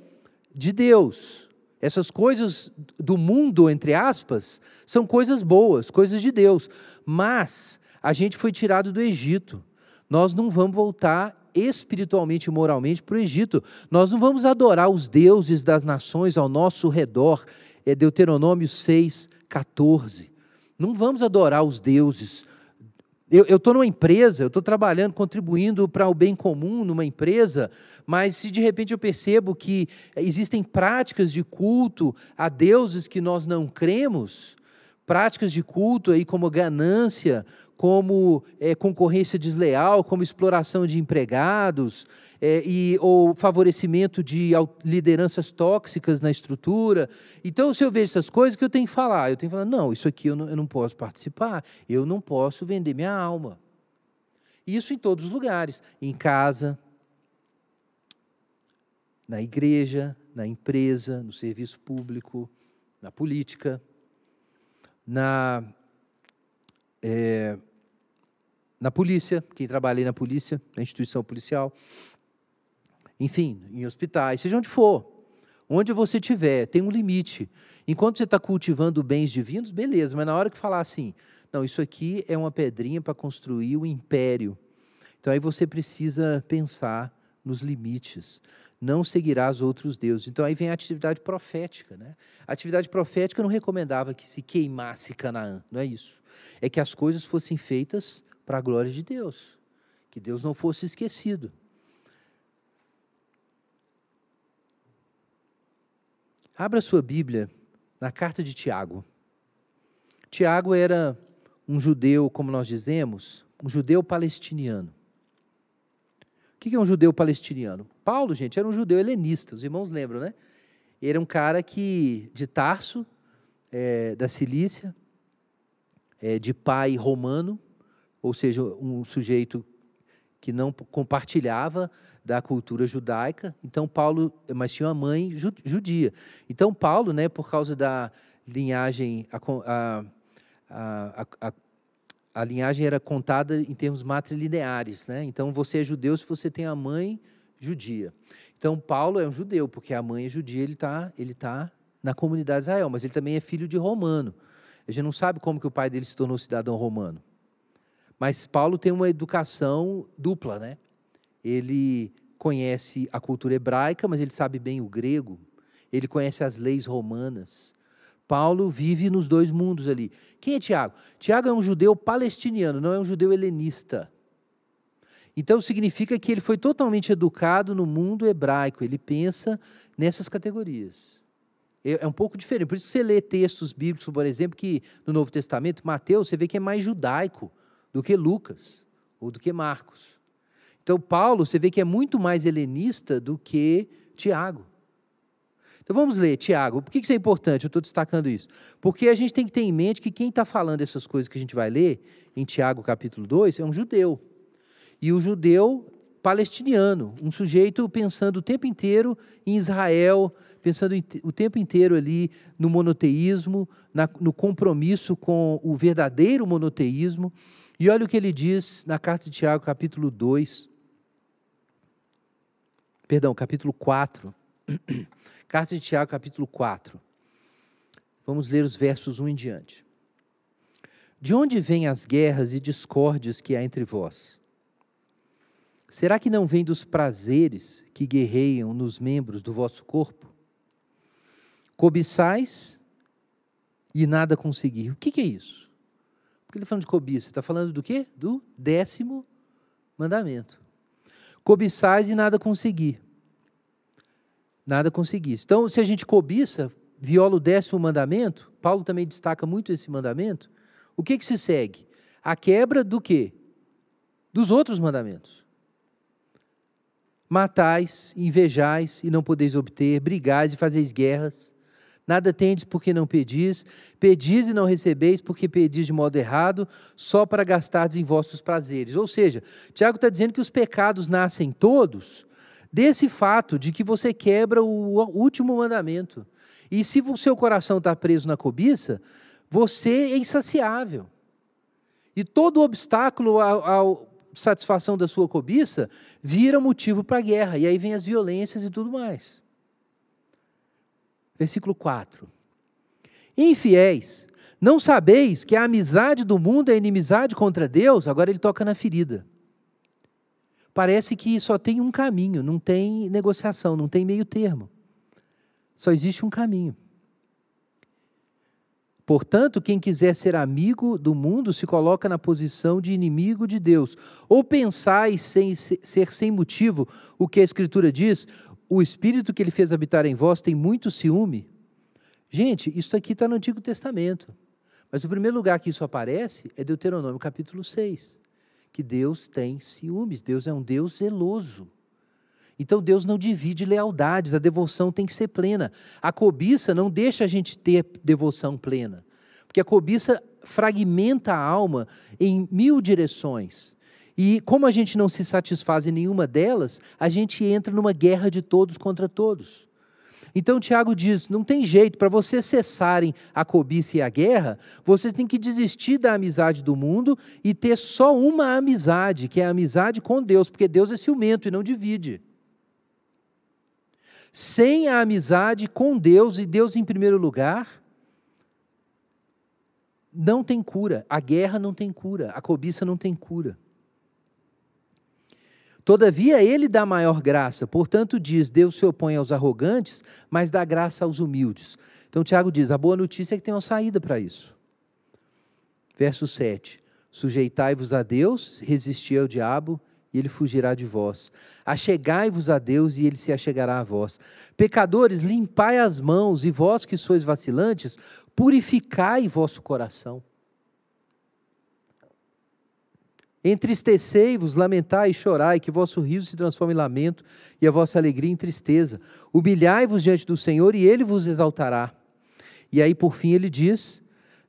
de Deus. Essas coisas do mundo, entre aspas, são coisas boas, coisas de Deus. Mas a gente foi tirado do Egito. Nós não vamos voltar espiritualmente e moralmente para o Egito. Nós não vamos adorar os deuses das nações ao nosso redor. É Deuteronômio 6, 14. Não vamos adorar os deuses eu estou numa empresa, eu estou trabalhando, contribuindo para o bem comum numa empresa, mas se de repente eu percebo que existem práticas de culto a deuses que nós não cremos, práticas de culto aí como ganância, como é, concorrência desleal, como exploração de empregados, é, e, ou favorecimento de lideranças tóxicas na estrutura. Então, se eu vejo essas coisas, que eu tenho que falar? Eu tenho que falar, não, isso aqui eu não, eu não posso participar, eu não posso vender minha alma. Isso em todos os lugares, em casa, na igreja, na empresa, no serviço público, na política, na é, na polícia, quem trabalha na polícia, na instituição policial, enfim, em hospitais, seja onde for. Onde você estiver, tem um limite. Enquanto você está cultivando bens divinos, beleza, mas na hora que falar assim, não, isso aqui é uma pedrinha para construir o império. Então aí você precisa pensar nos limites. Não seguirás outros deuses. Então aí vem a atividade profética. Né? A atividade profética não recomendava que se queimasse Canaã, não é isso. É que as coisas fossem feitas para a glória de Deus. Que Deus não fosse esquecido. Abra sua Bíblia na carta de Tiago. Tiago era um judeu, como nós dizemos, um judeu palestiniano. O que é um judeu palestiniano? Paulo, gente, era um judeu helenista, os irmãos lembram, né? Ele era um cara que, de Tarso, é, da Cilícia, é, de pai romano, ou seja, um sujeito que não compartilhava da cultura judaica. Então Paulo, mas tinha uma mãe judia. Então Paulo, né, por causa da linhagem, a, a, a, a linhagem era contada em termos matrilineares, né? Então você é judeu se você tem a mãe judia. Então Paulo é um judeu porque a mãe é judia, ele está ele tá na comunidade de Israel, mas ele também é filho de romano. A gente não sabe como que o pai dele se tornou cidadão romano. Mas Paulo tem uma educação dupla, né? Ele conhece a cultura hebraica, mas ele sabe bem o grego. Ele conhece as leis romanas. Paulo vive nos dois mundos ali. Quem é Tiago? Tiago é um judeu palestiniano, não é um judeu helenista. Então significa que ele foi totalmente educado no mundo hebraico. Ele pensa nessas categorias. É, é um pouco diferente. Por isso que você lê textos bíblicos, por exemplo, que no Novo Testamento, Mateus, você vê que é mais judaico do que Lucas ou do que Marcos. Então, Paulo, você vê que é muito mais helenista do que Tiago. Então, vamos ler, Tiago. Por que isso é importante? Eu estou destacando isso. Porque a gente tem que ter em mente que quem está falando essas coisas que a gente vai ler, em Tiago capítulo 2, é um judeu. E o judeu palestiniano, um sujeito pensando o tempo inteiro em Israel, pensando o tempo inteiro ali no monoteísmo, na, no compromisso com o verdadeiro monoteísmo. E olha o que ele diz na carta de Tiago, capítulo 2. Perdão, capítulo 4. <clears throat> carta de Tiago, capítulo 4. Vamos ler os versos 1 em diante. De onde vêm as guerras e discórdias que há entre vós? Será que não vem dos prazeres que guerreiam nos membros do vosso corpo? Cobiçais e nada conseguir. O que, que é isso? que ele está falando de cobiça? Está falando do quê? Do décimo mandamento. Cobiçais e nada conseguir. Nada conseguir. Então, se a gente cobiça, viola o décimo mandamento, Paulo também destaca muito esse mandamento, o que, que se segue? A quebra do quê? Dos outros mandamentos. Matais, invejais e não podeis obter, brigais e fazeis guerras, Nada tendes porque não pedis, pedis e não recebeis porque pedis de modo errado, só para gastardes em vossos prazeres. Ou seja, Tiago está dizendo que os pecados nascem todos desse fato de que você quebra o último mandamento. E se o seu coração está preso na cobiça, você é insaciável. E todo obstáculo à, satisfação da sua cobiça vira motivo para a guerra. E aí vem as violências e tudo mais. Versículo 4. Infiéis, não sabeis que a amizade do mundo é inimizade contra Deus? Agora ele toca na ferida. Parece que só tem um caminho, não tem negociação, não tem meio termo. Só existe um caminho. Portanto, quem quiser ser amigo do mundo se coloca na posição de inimigo de Deus. Ou pensais sem, ser sem motivo o que a Escritura diz: o Espírito que ele fez habitar em vós tem muito ciúme. Gente, isso aqui está no Antigo Testamento. Mas o primeiro lugar que isso aparece é Deuteronômio capítulo 6. Que Deus tem ciúmes, Deus é um Deus zeloso. Então Deus não divide lealdades, a devoção tem que ser plena. A cobiça não deixa a gente ter devoção plena. Porque a cobiça fragmenta a alma em mil direções. E como a gente não se satisfaz em nenhuma delas, a gente entra numa guerra de todos contra todos. Então Tiago diz: não tem jeito, para vocês cessarem a cobiça e a guerra, vocês têm que desistir da amizade do mundo e ter só uma amizade, que é a amizade com Deus, porque Deus é ciumento e não divide. sem a amizade com Deus e Deus em primeiro lugar, não tem cura. A guerra não tem cura. A cobiça não tem cura. Todavia, ele dá maior graça. Portanto, diz: Deus se opõe aos arrogantes, mas dá graça aos humildes. Então, Tiago diz: a boa notícia é que tem uma saída para isso. Verso 7: Sujeitai-vos a Deus, resisti ao diabo, e ele fugirá de vós. Achegai-vos a Deus, e ele se achegará a vós. Pecadores, limpai as mãos, e vós que sois vacilantes, purificai vosso coração. Entristecei-vos, lamentai e chorai, que vosso riso se transforme em lamento e a vossa alegria em tristeza. Humilhai-vos diante do Senhor e ele vos exaltará. E aí, por fim, ele diz: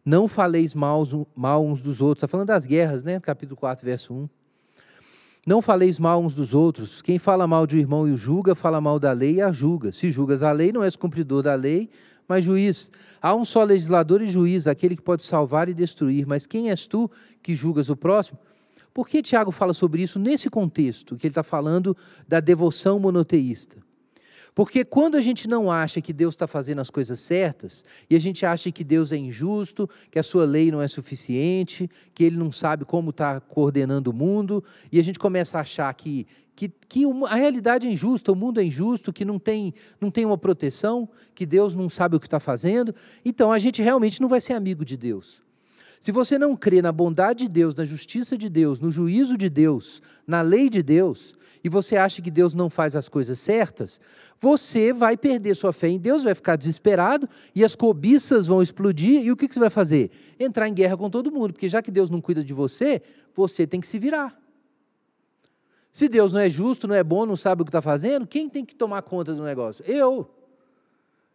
Não faleis mal, mal uns dos outros. Está falando das guerras, né? Capítulo 4, verso 1. Não faleis mal uns dos outros. Quem fala mal de um irmão e o julga, fala mal da lei e a julga. Se julgas a lei, não és cumpridor da lei, mas juiz. Há um só legislador e juiz, aquele que pode salvar e destruir. Mas quem és tu que julgas o próximo? Por que Tiago fala sobre isso nesse contexto, que ele está falando da devoção monoteísta? Porque quando a gente não acha que Deus está fazendo as coisas certas, e a gente acha que Deus é injusto, que a sua lei não é suficiente, que ele não sabe como está coordenando o mundo, e a gente começa a achar que, que, que a realidade é injusta, o mundo é injusto, que não tem, não tem uma proteção, que Deus não sabe o que está fazendo, então a gente realmente não vai ser amigo de Deus. Se você não crê na bondade de Deus, na justiça de Deus, no juízo de Deus, na lei de Deus, e você acha que Deus não faz as coisas certas, você vai perder sua fé em Deus, vai ficar desesperado e as cobiças vão explodir. E o que você vai fazer? Entrar em guerra com todo mundo, porque já que Deus não cuida de você, você tem que se virar. Se Deus não é justo, não é bom, não sabe o que está fazendo, quem tem que tomar conta do negócio? Eu.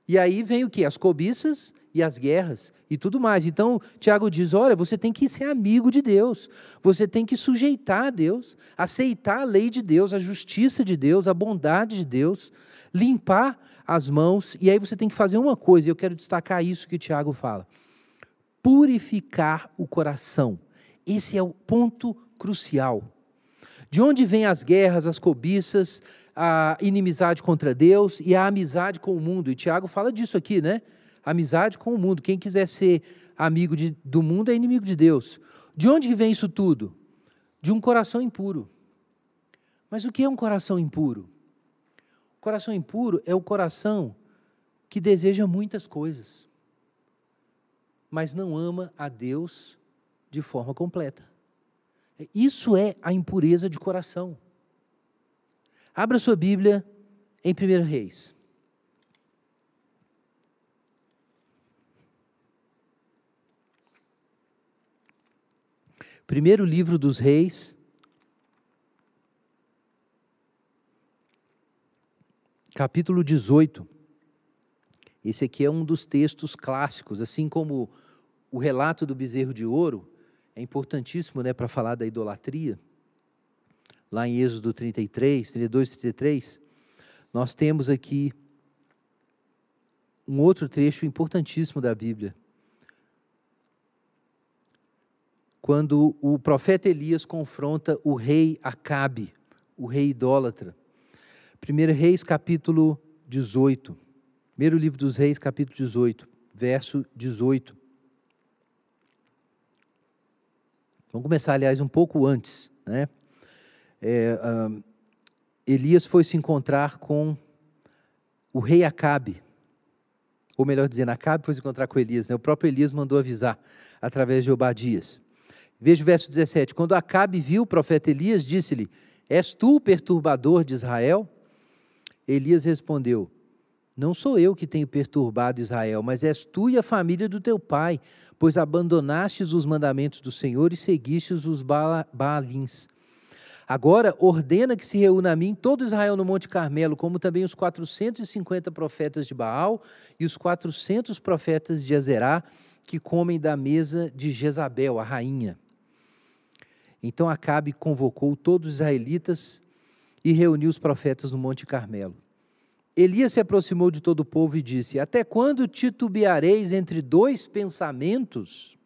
E aí vem o que? As cobiças e as guerras e tudo mais. Então, Tiago diz: olha, você tem que ser amigo de Deus, você tem que sujeitar a Deus, aceitar a lei de Deus, a justiça de Deus, a bondade de Deus, limpar as mãos, e aí você tem que fazer uma coisa, e eu quero destacar isso que Tiago fala: purificar o coração. Esse é o ponto crucial. De onde vêm as guerras, as cobiças, a inimizade contra Deus e a amizade com o mundo. E Tiago fala disso aqui, né? Amizade com o mundo. Quem quiser ser amigo de, do mundo é inimigo de Deus. De onde vem isso tudo? De um coração impuro. Mas o que é um coração impuro? O coração impuro é o coração que deseja muitas coisas, mas não ama a Deus de forma completa. Isso é a impureza de coração. Abra sua Bíblia em 1 Reis. Primeiro livro dos Reis, capítulo 18. Esse aqui é um dos textos clássicos, assim como o relato do bezerro de ouro, é importantíssimo né, para falar da idolatria lá em Êxodo 33, 32, 33, nós temos aqui um outro trecho importantíssimo da Bíblia. Quando o profeta Elias confronta o rei Acabe, o rei idólatra. 1 Reis, capítulo 18. Primeiro livro dos Reis, capítulo 18, verso 18. Vamos começar, aliás, um pouco antes, né? é, Elias foi se encontrar com o rei Acabe. Ou melhor dizendo, Acabe foi se encontrar com Elias. Né? O próprio Elias mandou avisar através de Obadias. Veja o verso 17. Quando Acabe viu o profeta Elias, disse-lhe: És tu o perturbador de Israel? Elias respondeu: Não sou eu que tenho perturbado Israel, mas és tu e a família do teu pai, pois abandonastes os mandamentos do Senhor e seguistes os Baalins. Agora ordena que se reúna a mim todo Israel no Monte Carmelo, como também os 450 profetas de Baal e os 400 profetas de Azerá, que comem da mesa de Jezabel, a rainha. Então Acabe convocou todos os israelitas e reuniu os profetas no Monte Carmelo. Elias se aproximou de todo o povo e disse: Até quando titubeareis entre dois pensamentos?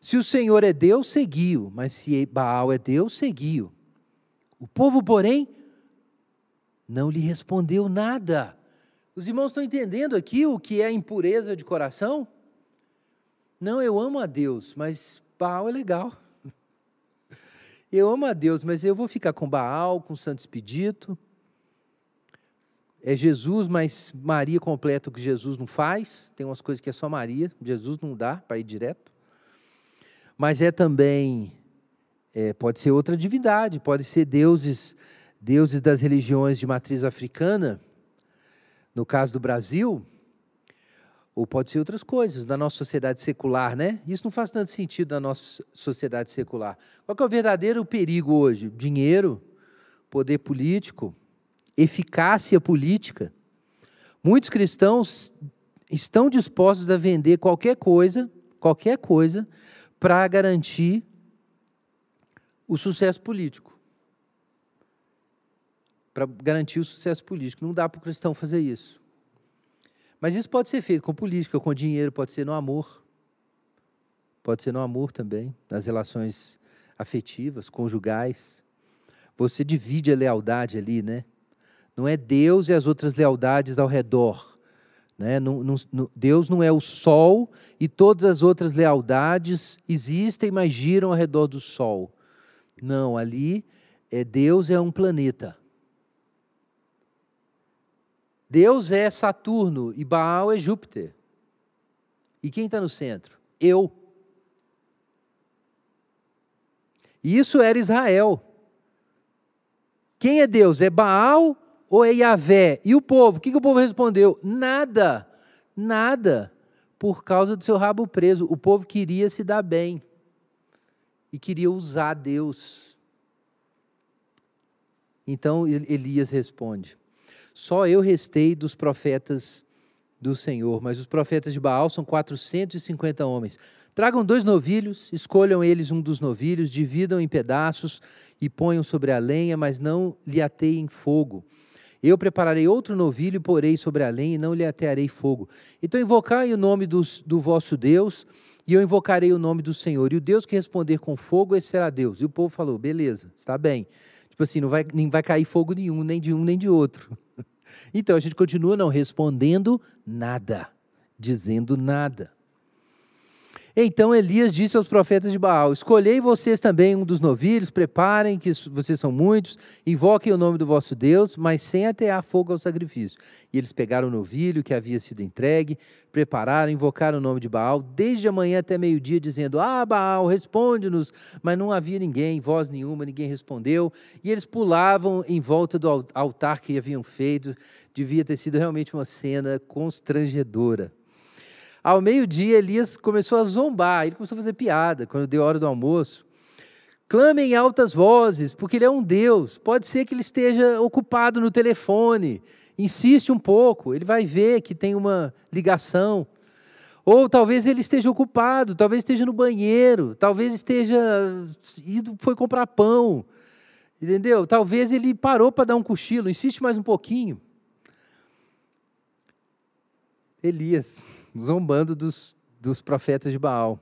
Se o Senhor é Deus, seguiu, mas se Baal é Deus, seguiu. O povo, porém, não lhe respondeu nada. Os irmãos estão entendendo aqui o que é impureza de coração? Não, eu amo a Deus, mas Baal é legal. Eu amo a Deus, mas eu vou ficar com Baal, com Santo Expedito. É Jesus, mas Maria completa o que Jesus não faz. Tem umas coisas que é só Maria, Jesus não dá para ir direto. Mas é também, é, pode ser outra divindade, pode ser deuses, deuses das religiões de matriz africana, no caso do Brasil, ou pode ser outras coisas da nossa sociedade secular, né? Isso não faz tanto sentido na nossa sociedade secular. Qual é o verdadeiro perigo hoje? Dinheiro, poder político, eficácia política. Muitos cristãos estão dispostos a vender qualquer coisa, qualquer coisa, para garantir o sucesso político. Para garantir o sucesso político. Não dá para o cristão fazer isso. Mas isso pode ser feito com política, com dinheiro, pode ser no amor. Pode ser no amor também, nas relações afetivas, conjugais. Você divide a lealdade ali, né? Não é Deus e as outras lealdades ao redor. Né? Não, não, não, Deus não é o sol e todas as outras lealdades existem, mas giram ao redor do sol. Não, ali é Deus é um planeta. Deus é Saturno e Baal é Júpiter. E quem está no centro? Eu. E isso era Israel. Quem é Deus? É Baal ou é Yahvé? E o povo? O que, que o povo respondeu? Nada. Nada. Por causa do seu rabo preso. O povo queria se dar bem. E queria usar Deus. Então Elias responde: só eu restei dos profetas do Senhor, mas os profetas de Baal são 450 homens. Tragam dois novilhos, escolham eles um dos novilhos, dividam em pedaços e ponham sobre a lenha, mas não lhe ateiem fogo. Eu prepararei outro novilho e porei sobre a lenha e não lhe atearei fogo. Então invocai o nome do, do vosso Deus e eu invocarei o nome do Senhor. E o Deus que responder com fogo, esse será Deus. E o povo falou, beleza, está bem. Tipo assim, não vai, nem vai cair fogo nenhum, nem de um nem de outro. <laughs> Então a gente continua não respondendo nada, dizendo nada. Então Elias disse aos profetas de Baal: Escolhei vocês também um dos novilhos, preparem, que vocês são muitos, invoquem o nome do vosso Deus, mas sem atear fogo ao sacrifício. E eles pegaram o novilho que havia sido entregue, prepararam, invocaram o nome de Baal, desde a manhã até meio-dia, dizendo: Ah, Baal, responde-nos. Mas não havia ninguém, voz nenhuma, ninguém respondeu. E eles pulavam em volta do altar que haviam feito. Devia ter sido realmente uma cena constrangedora. Ao meio-dia, Elias começou a zombar, ele começou a fazer piada quando deu a hora do almoço. Clame em altas vozes, porque ele é um Deus. Pode ser que ele esteja ocupado no telefone. Insiste um pouco, ele vai ver que tem uma ligação. Ou talvez ele esteja ocupado, talvez esteja no banheiro, talvez esteja ido, foi comprar pão. Entendeu? Talvez ele parou para dar um cochilo, insiste mais um pouquinho. Elias zombando dos, dos profetas de Baal.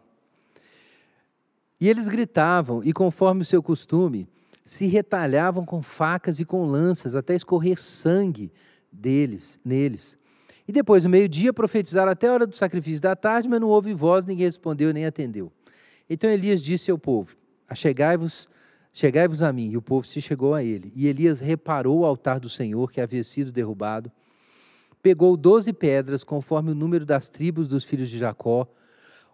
E eles gritavam, e conforme o seu costume, se retalhavam com facas e com lanças, até escorrer sangue deles, neles. E depois, no meio-dia, profetizaram até a hora do sacrifício da tarde, mas não houve voz, ninguém respondeu nem atendeu. Então Elias disse ao povo: Achegai-vos, chegai-vos a mim. E o povo se chegou a ele. E Elias reparou o altar do Senhor que havia sido derrubado pegou doze pedras, conforme o número das tribos dos filhos de Jacó,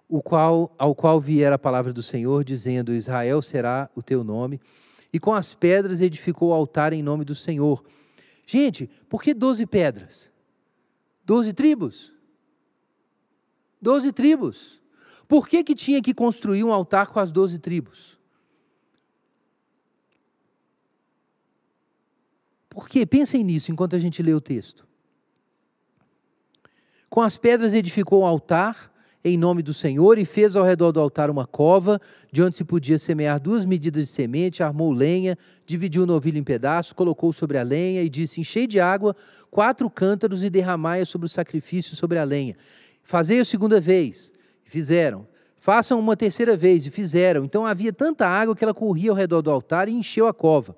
o qual, ao qual viera a palavra do Senhor, dizendo: Israel será o teu nome. E com as pedras edificou o altar em nome do Senhor. Gente, por que doze pedras? Doze tribos? Doze tribos. Por que, que tinha que construir um altar com as doze tribos? Por quê? Pensem nisso enquanto a gente lê o texto. Com as pedras edificou um altar em nome do Senhor e fez ao redor do altar uma cova, de onde se podia semear duas medidas de semente, armou lenha, dividiu o novilho em pedaços, colocou sobre a lenha e disse: Enchei de água quatro cântaros e derramai-a sobre o sacrifício sobre a lenha. Fazei a segunda vez. Fizeram. Façam uma terceira vez. E fizeram. Então havia tanta água que ela corria ao redor do altar e encheu a cova.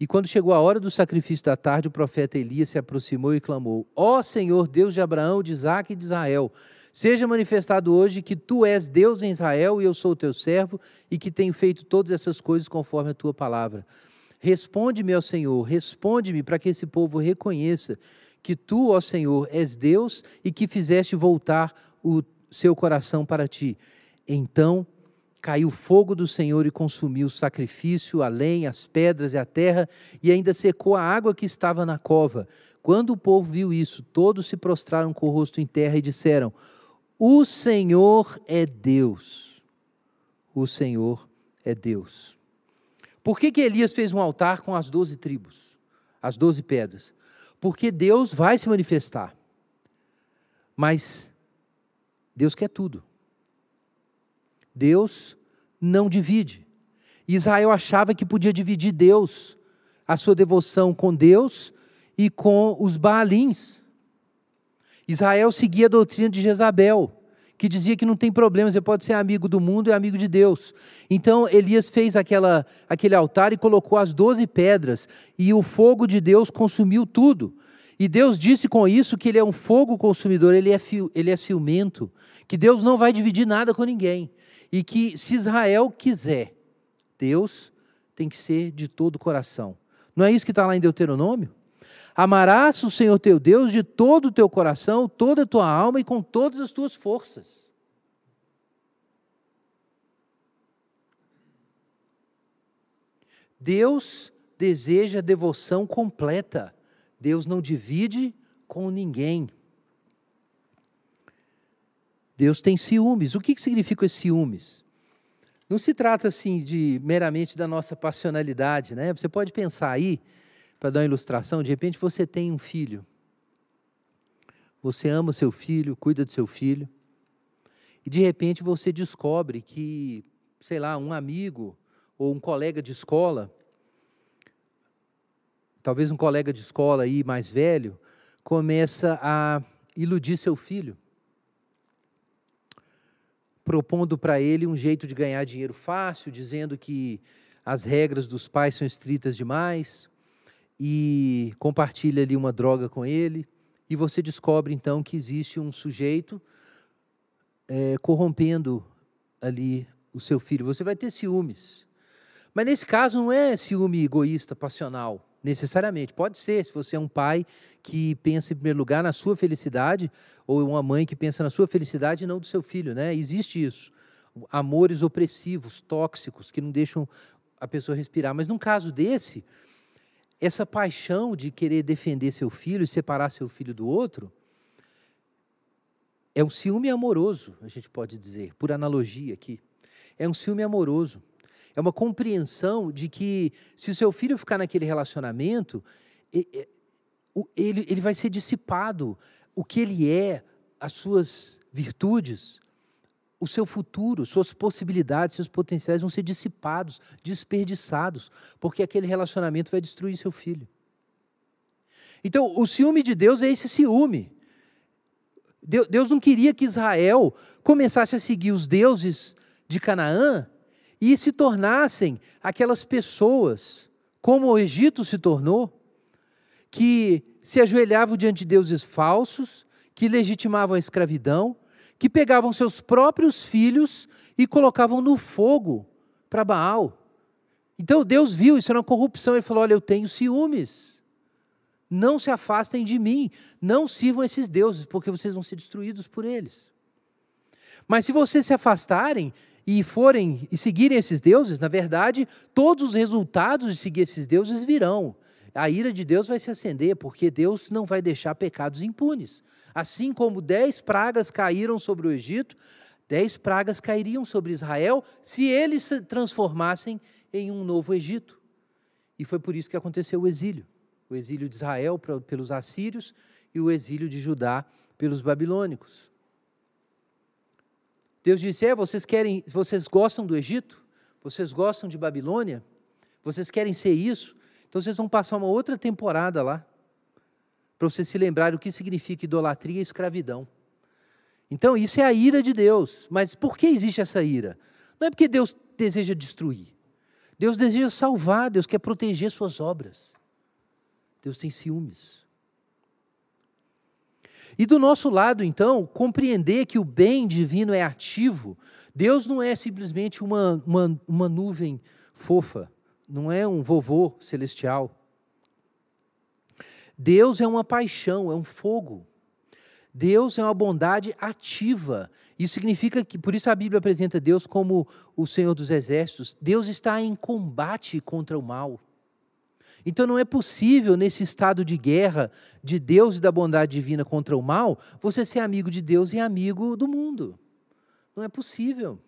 E quando chegou a hora do sacrifício da tarde, o profeta Elias se aproximou e clamou: Ó oh Senhor, Deus de Abraão, de Isaac e de Israel, seja manifestado hoje que tu és Deus em Israel e eu sou teu servo e que tenho feito todas essas coisas conforme a tua palavra. Responde-me, ó Senhor, responde-me para que esse povo reconheça que tu, ó Senhor, és Deus e que fizeste voltar o seu coração para ti. Então caiu fogo do Senhor e consumiu o sacrifício, a lenha, as pedras e a terra, e ainda secou a água que estava na cova. Quando o povo viu isso, todos se prostraram com o rosto em terra e disseram: O Senhor é Deus. O Senhor é Deus. Por que, que Elias fez um altar com as doze tribos, as doze pedras? Porque Deus vai se manifestar. Mas Deus quer tudo. Deus não divide. Israel achava que podia dividir Deus, a sua devoção com Deus e com os Baalins. Israel seguia a doutrina de Jezabel, que dizia que não tem problema, você pode ser amigo do mundo e amigo de Deus. Então Elias fez aquela, aquele altar e colocou as doze pedras, e o fogo de Deus consumiu tudo. E Deus disse com isso que ele é um fogo consumidor, ele é, ele é ciumento, que Deus não vai dividir nada com ninguém. E que se Israel quiser, Deus tem que ser de todo o coração. Não é isso que está lá em Deuteronômio? Amarás o Senhor teu Deus de todo o teu coração, toda a tua alma e com todas as tuas forças. Deus deseja devoção completa. Deus não divide com ninguém. Deus tem ciúmes. O que, que significa esse ciúmes? Não se trata assim de meramente da nossa passionalidade, né? Você pode pensar aí, para dar uma ilustração, de repente você tem um filho. Você ama o seu filho, cuida do seu filho. E de repente você descobre que, sei lá, um amigo ou um colega de escola, talvez um colega de escola aí mais velho, começa a iludir seu filho propondo para ele um jeito de ganhar dinheiro fácil, dizendo que as regras dos pais são estritas demais, e compartilha ali uma droga com ele, e você descobre então que existe um sujeito é, corrompendo ali o seu filho. Você vai ter ciúmes. Mas nesse caso não é ciúme egoísta, passional necessariamente. Pode ser, se você é um pai que pensa em primeiro lugar na sua felicidade, ou uma mãe que pensa na sua felicidade e não do seu filho, né? Existe isso. Amores opressivos, tóxicos, que não deixam a pessoa respirar. Mas num caso desse, essa paixão de querer defender seu filho e separar seu filho do outro, é um ciúme amoroso, a gente pode dizer, por analogia aqui. É um ciúme amoroso. É uma compreensão de que se o seu filho ficar naquele relacionamento, ele, ele vai ser dissipado. O que ele é, as suas virtudes, o seu futuro, suas possibilidades, seus potenciais vão ser dissipados, desperdiçados, porque aquele relacionamento vai destruir seu filho. Então, o ciúme de Deus é esse ciúme. Deus não queria que Israel começasse a seguir os deuses de Canaã e se tornassem aquelas pessoas, como o Egito se tornou, que se ajoelhavam diante de deuses falsos, que legitimavam a escravidão, que pegavam seus próprios filhos e colocavam no fogo para Baal. Então Deus viu isso era uma corrupção, ele falou: Olha, eu tenho ciúmes. Não se afastem de mim, não sirvam esses deuses, porque vocês vão ser destruídos por eles. Mas se vocês se afastarem, e forem e seguirem esses deuses, na verdade, todos os resultados de seguir esses deuses virão. A ira de Deus vai se acender, porque Deus não vai deixar pecados impunes. Assim como dez pragas caíram sobre o Egito, dez pragas cairiam sobre Israel se eles se transformassem em um novo Egito. E foi por isso que aconteceu o exílio. O exílio de Israel pelos assírios e o exílio de Judá pelos babilônicos. Deus disse: "É, vocês querem, vocês gostam do Egito? Vocês gostam de Babilônia? Vocês querem ser isso? Então vocês vão passar uma outra temporada lá para vocês se lembrarem o que significa idolatria e escravidão. Então, isso é a ira de Deus. Mas por que existe essa ira? Não é porque Deus deseja destruir. Deus deseja salvar, Deus quer proteger suas obras. Deus tem ciúmes. E do nosso lado, então, compreender que o bem divino é ativo. Deus não é simplesmente uma, uma, uma nuvem fofa, não é um vovô celestial. Deus é uma paixão, é um fogo. Deus é uma bondade ativa. Isso significa que, por isso a Bíblia apresenta Deus como o Senhor dos Exércitos. Deus está em combate contra o mal. Então não é possível, nesse estado de guerra de Deus e da bondade divina contra o mal, você ser amigo de Deus e amigo do mundo. Não é possível.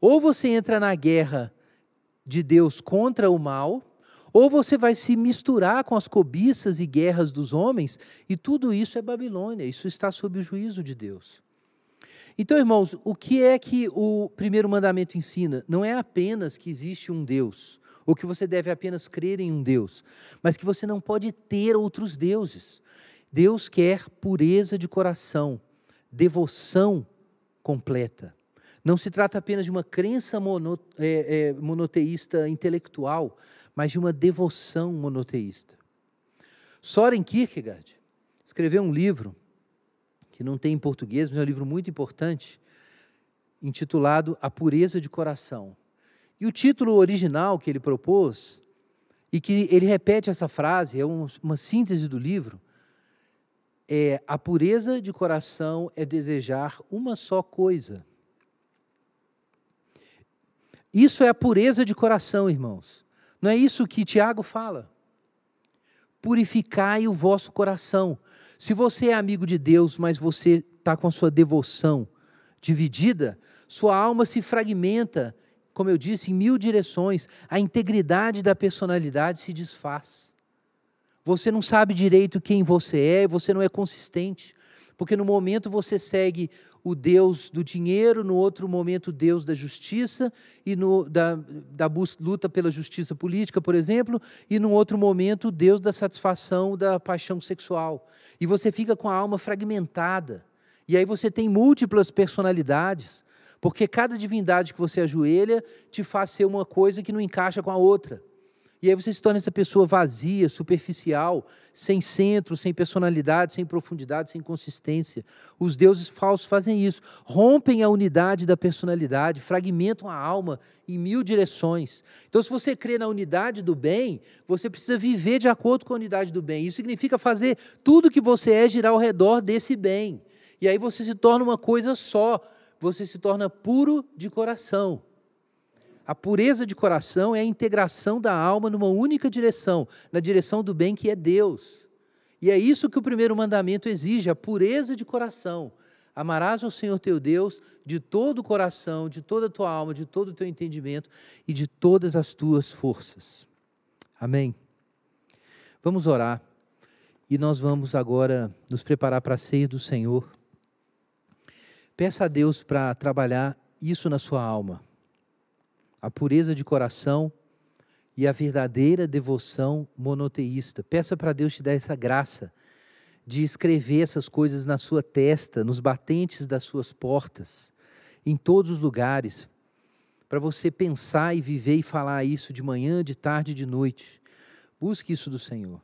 Ou você entra na guerra de Deus contra o mal, ou você vai se misturar com as cobiças e guerras dos homens, e tudo isso é Babilônia, isso está sob o juízo de Deus. Então, irmãos, o que é que o primeiro mandamento ensina? Não é apenas que existe um Deus, ou que você deve apenas crer em um Deus, mas que você não pode ter outros deuses. Deus quer pureza de coração, devoção completa. Não se trata apenas de uma crença mono, é, é, monoteísta intelectual, mas de uma devoção monoteísta. Soren Kierkegaard escreveu um livro, que não tem em português, mas é um livro muito importante, intitulado A Pureza de Coração. E o título original que ele propôs, e que ele repete essa frase, é uma síntese do livro, é: A pureza de coração é desejar uma só coisa. Isso é a pureza de coração, irmãos. Não é isso que Tiago fala? Purificai o vosso coração. Se você é amigo de Deus, mas você está com a sua devoção dividida, sua alma se fragmenta, como eu disse, em mil direções, a integridade da personalidade se desfaz. Você não sabe direito quem você é, você não é consistente, porque no momento você segue o Deus do dinheiro, no outro momento o Deus da justiça, e no, da, da luta pela justiça política, por exemplo, e no outro momento o Deus da satisfação da paixão sexual. E você fica com a alma fragmentada. E aí você tem múltiplas personalidades, porque cada divindade que você ajoelha te faz ser uma coisa que não encaixa com a outra. E aí você se torna essa pessoa vazia, superficial, sem centro, sem personalidade, sem profundidade, sem consistência. Os deuses falsos fazem isso. Rompem a unidade da personalidade, fragmentam a alma em mil direções. Então, se você crê na unidade do bem, você precisa viver de acordo com a unidade do bem. Isso significa fazer tudo que você é girar ao redor desse bem. E aí você se torna uma coisa só. Você se torna puro de coração. A pureza de coração é a integração da alma numa única direção, na direção do bem que é Deus. E é isso que o primeiro mandamento exige, a pureza de coração. Amarás ao Senhor teu Deus de todo o coração, de toda a tua alma, de todo o teu entendimento e de todas as tuas forças. Amém. Vamos orar e nós vamos agora nos preparar para a ceia do Senhor. Peça a Deus para trabalhar isso na sua alma a pureza de coração e a verdadeira devoção monoteísta. Peça para Deus te dar essa graça de escrever essas coisas na sua testa, nos batentes das suas portas, em todos os lugares, para você pensar e viver e falar isso de manhã, de tarde e de noite. Busque isso do Senhor.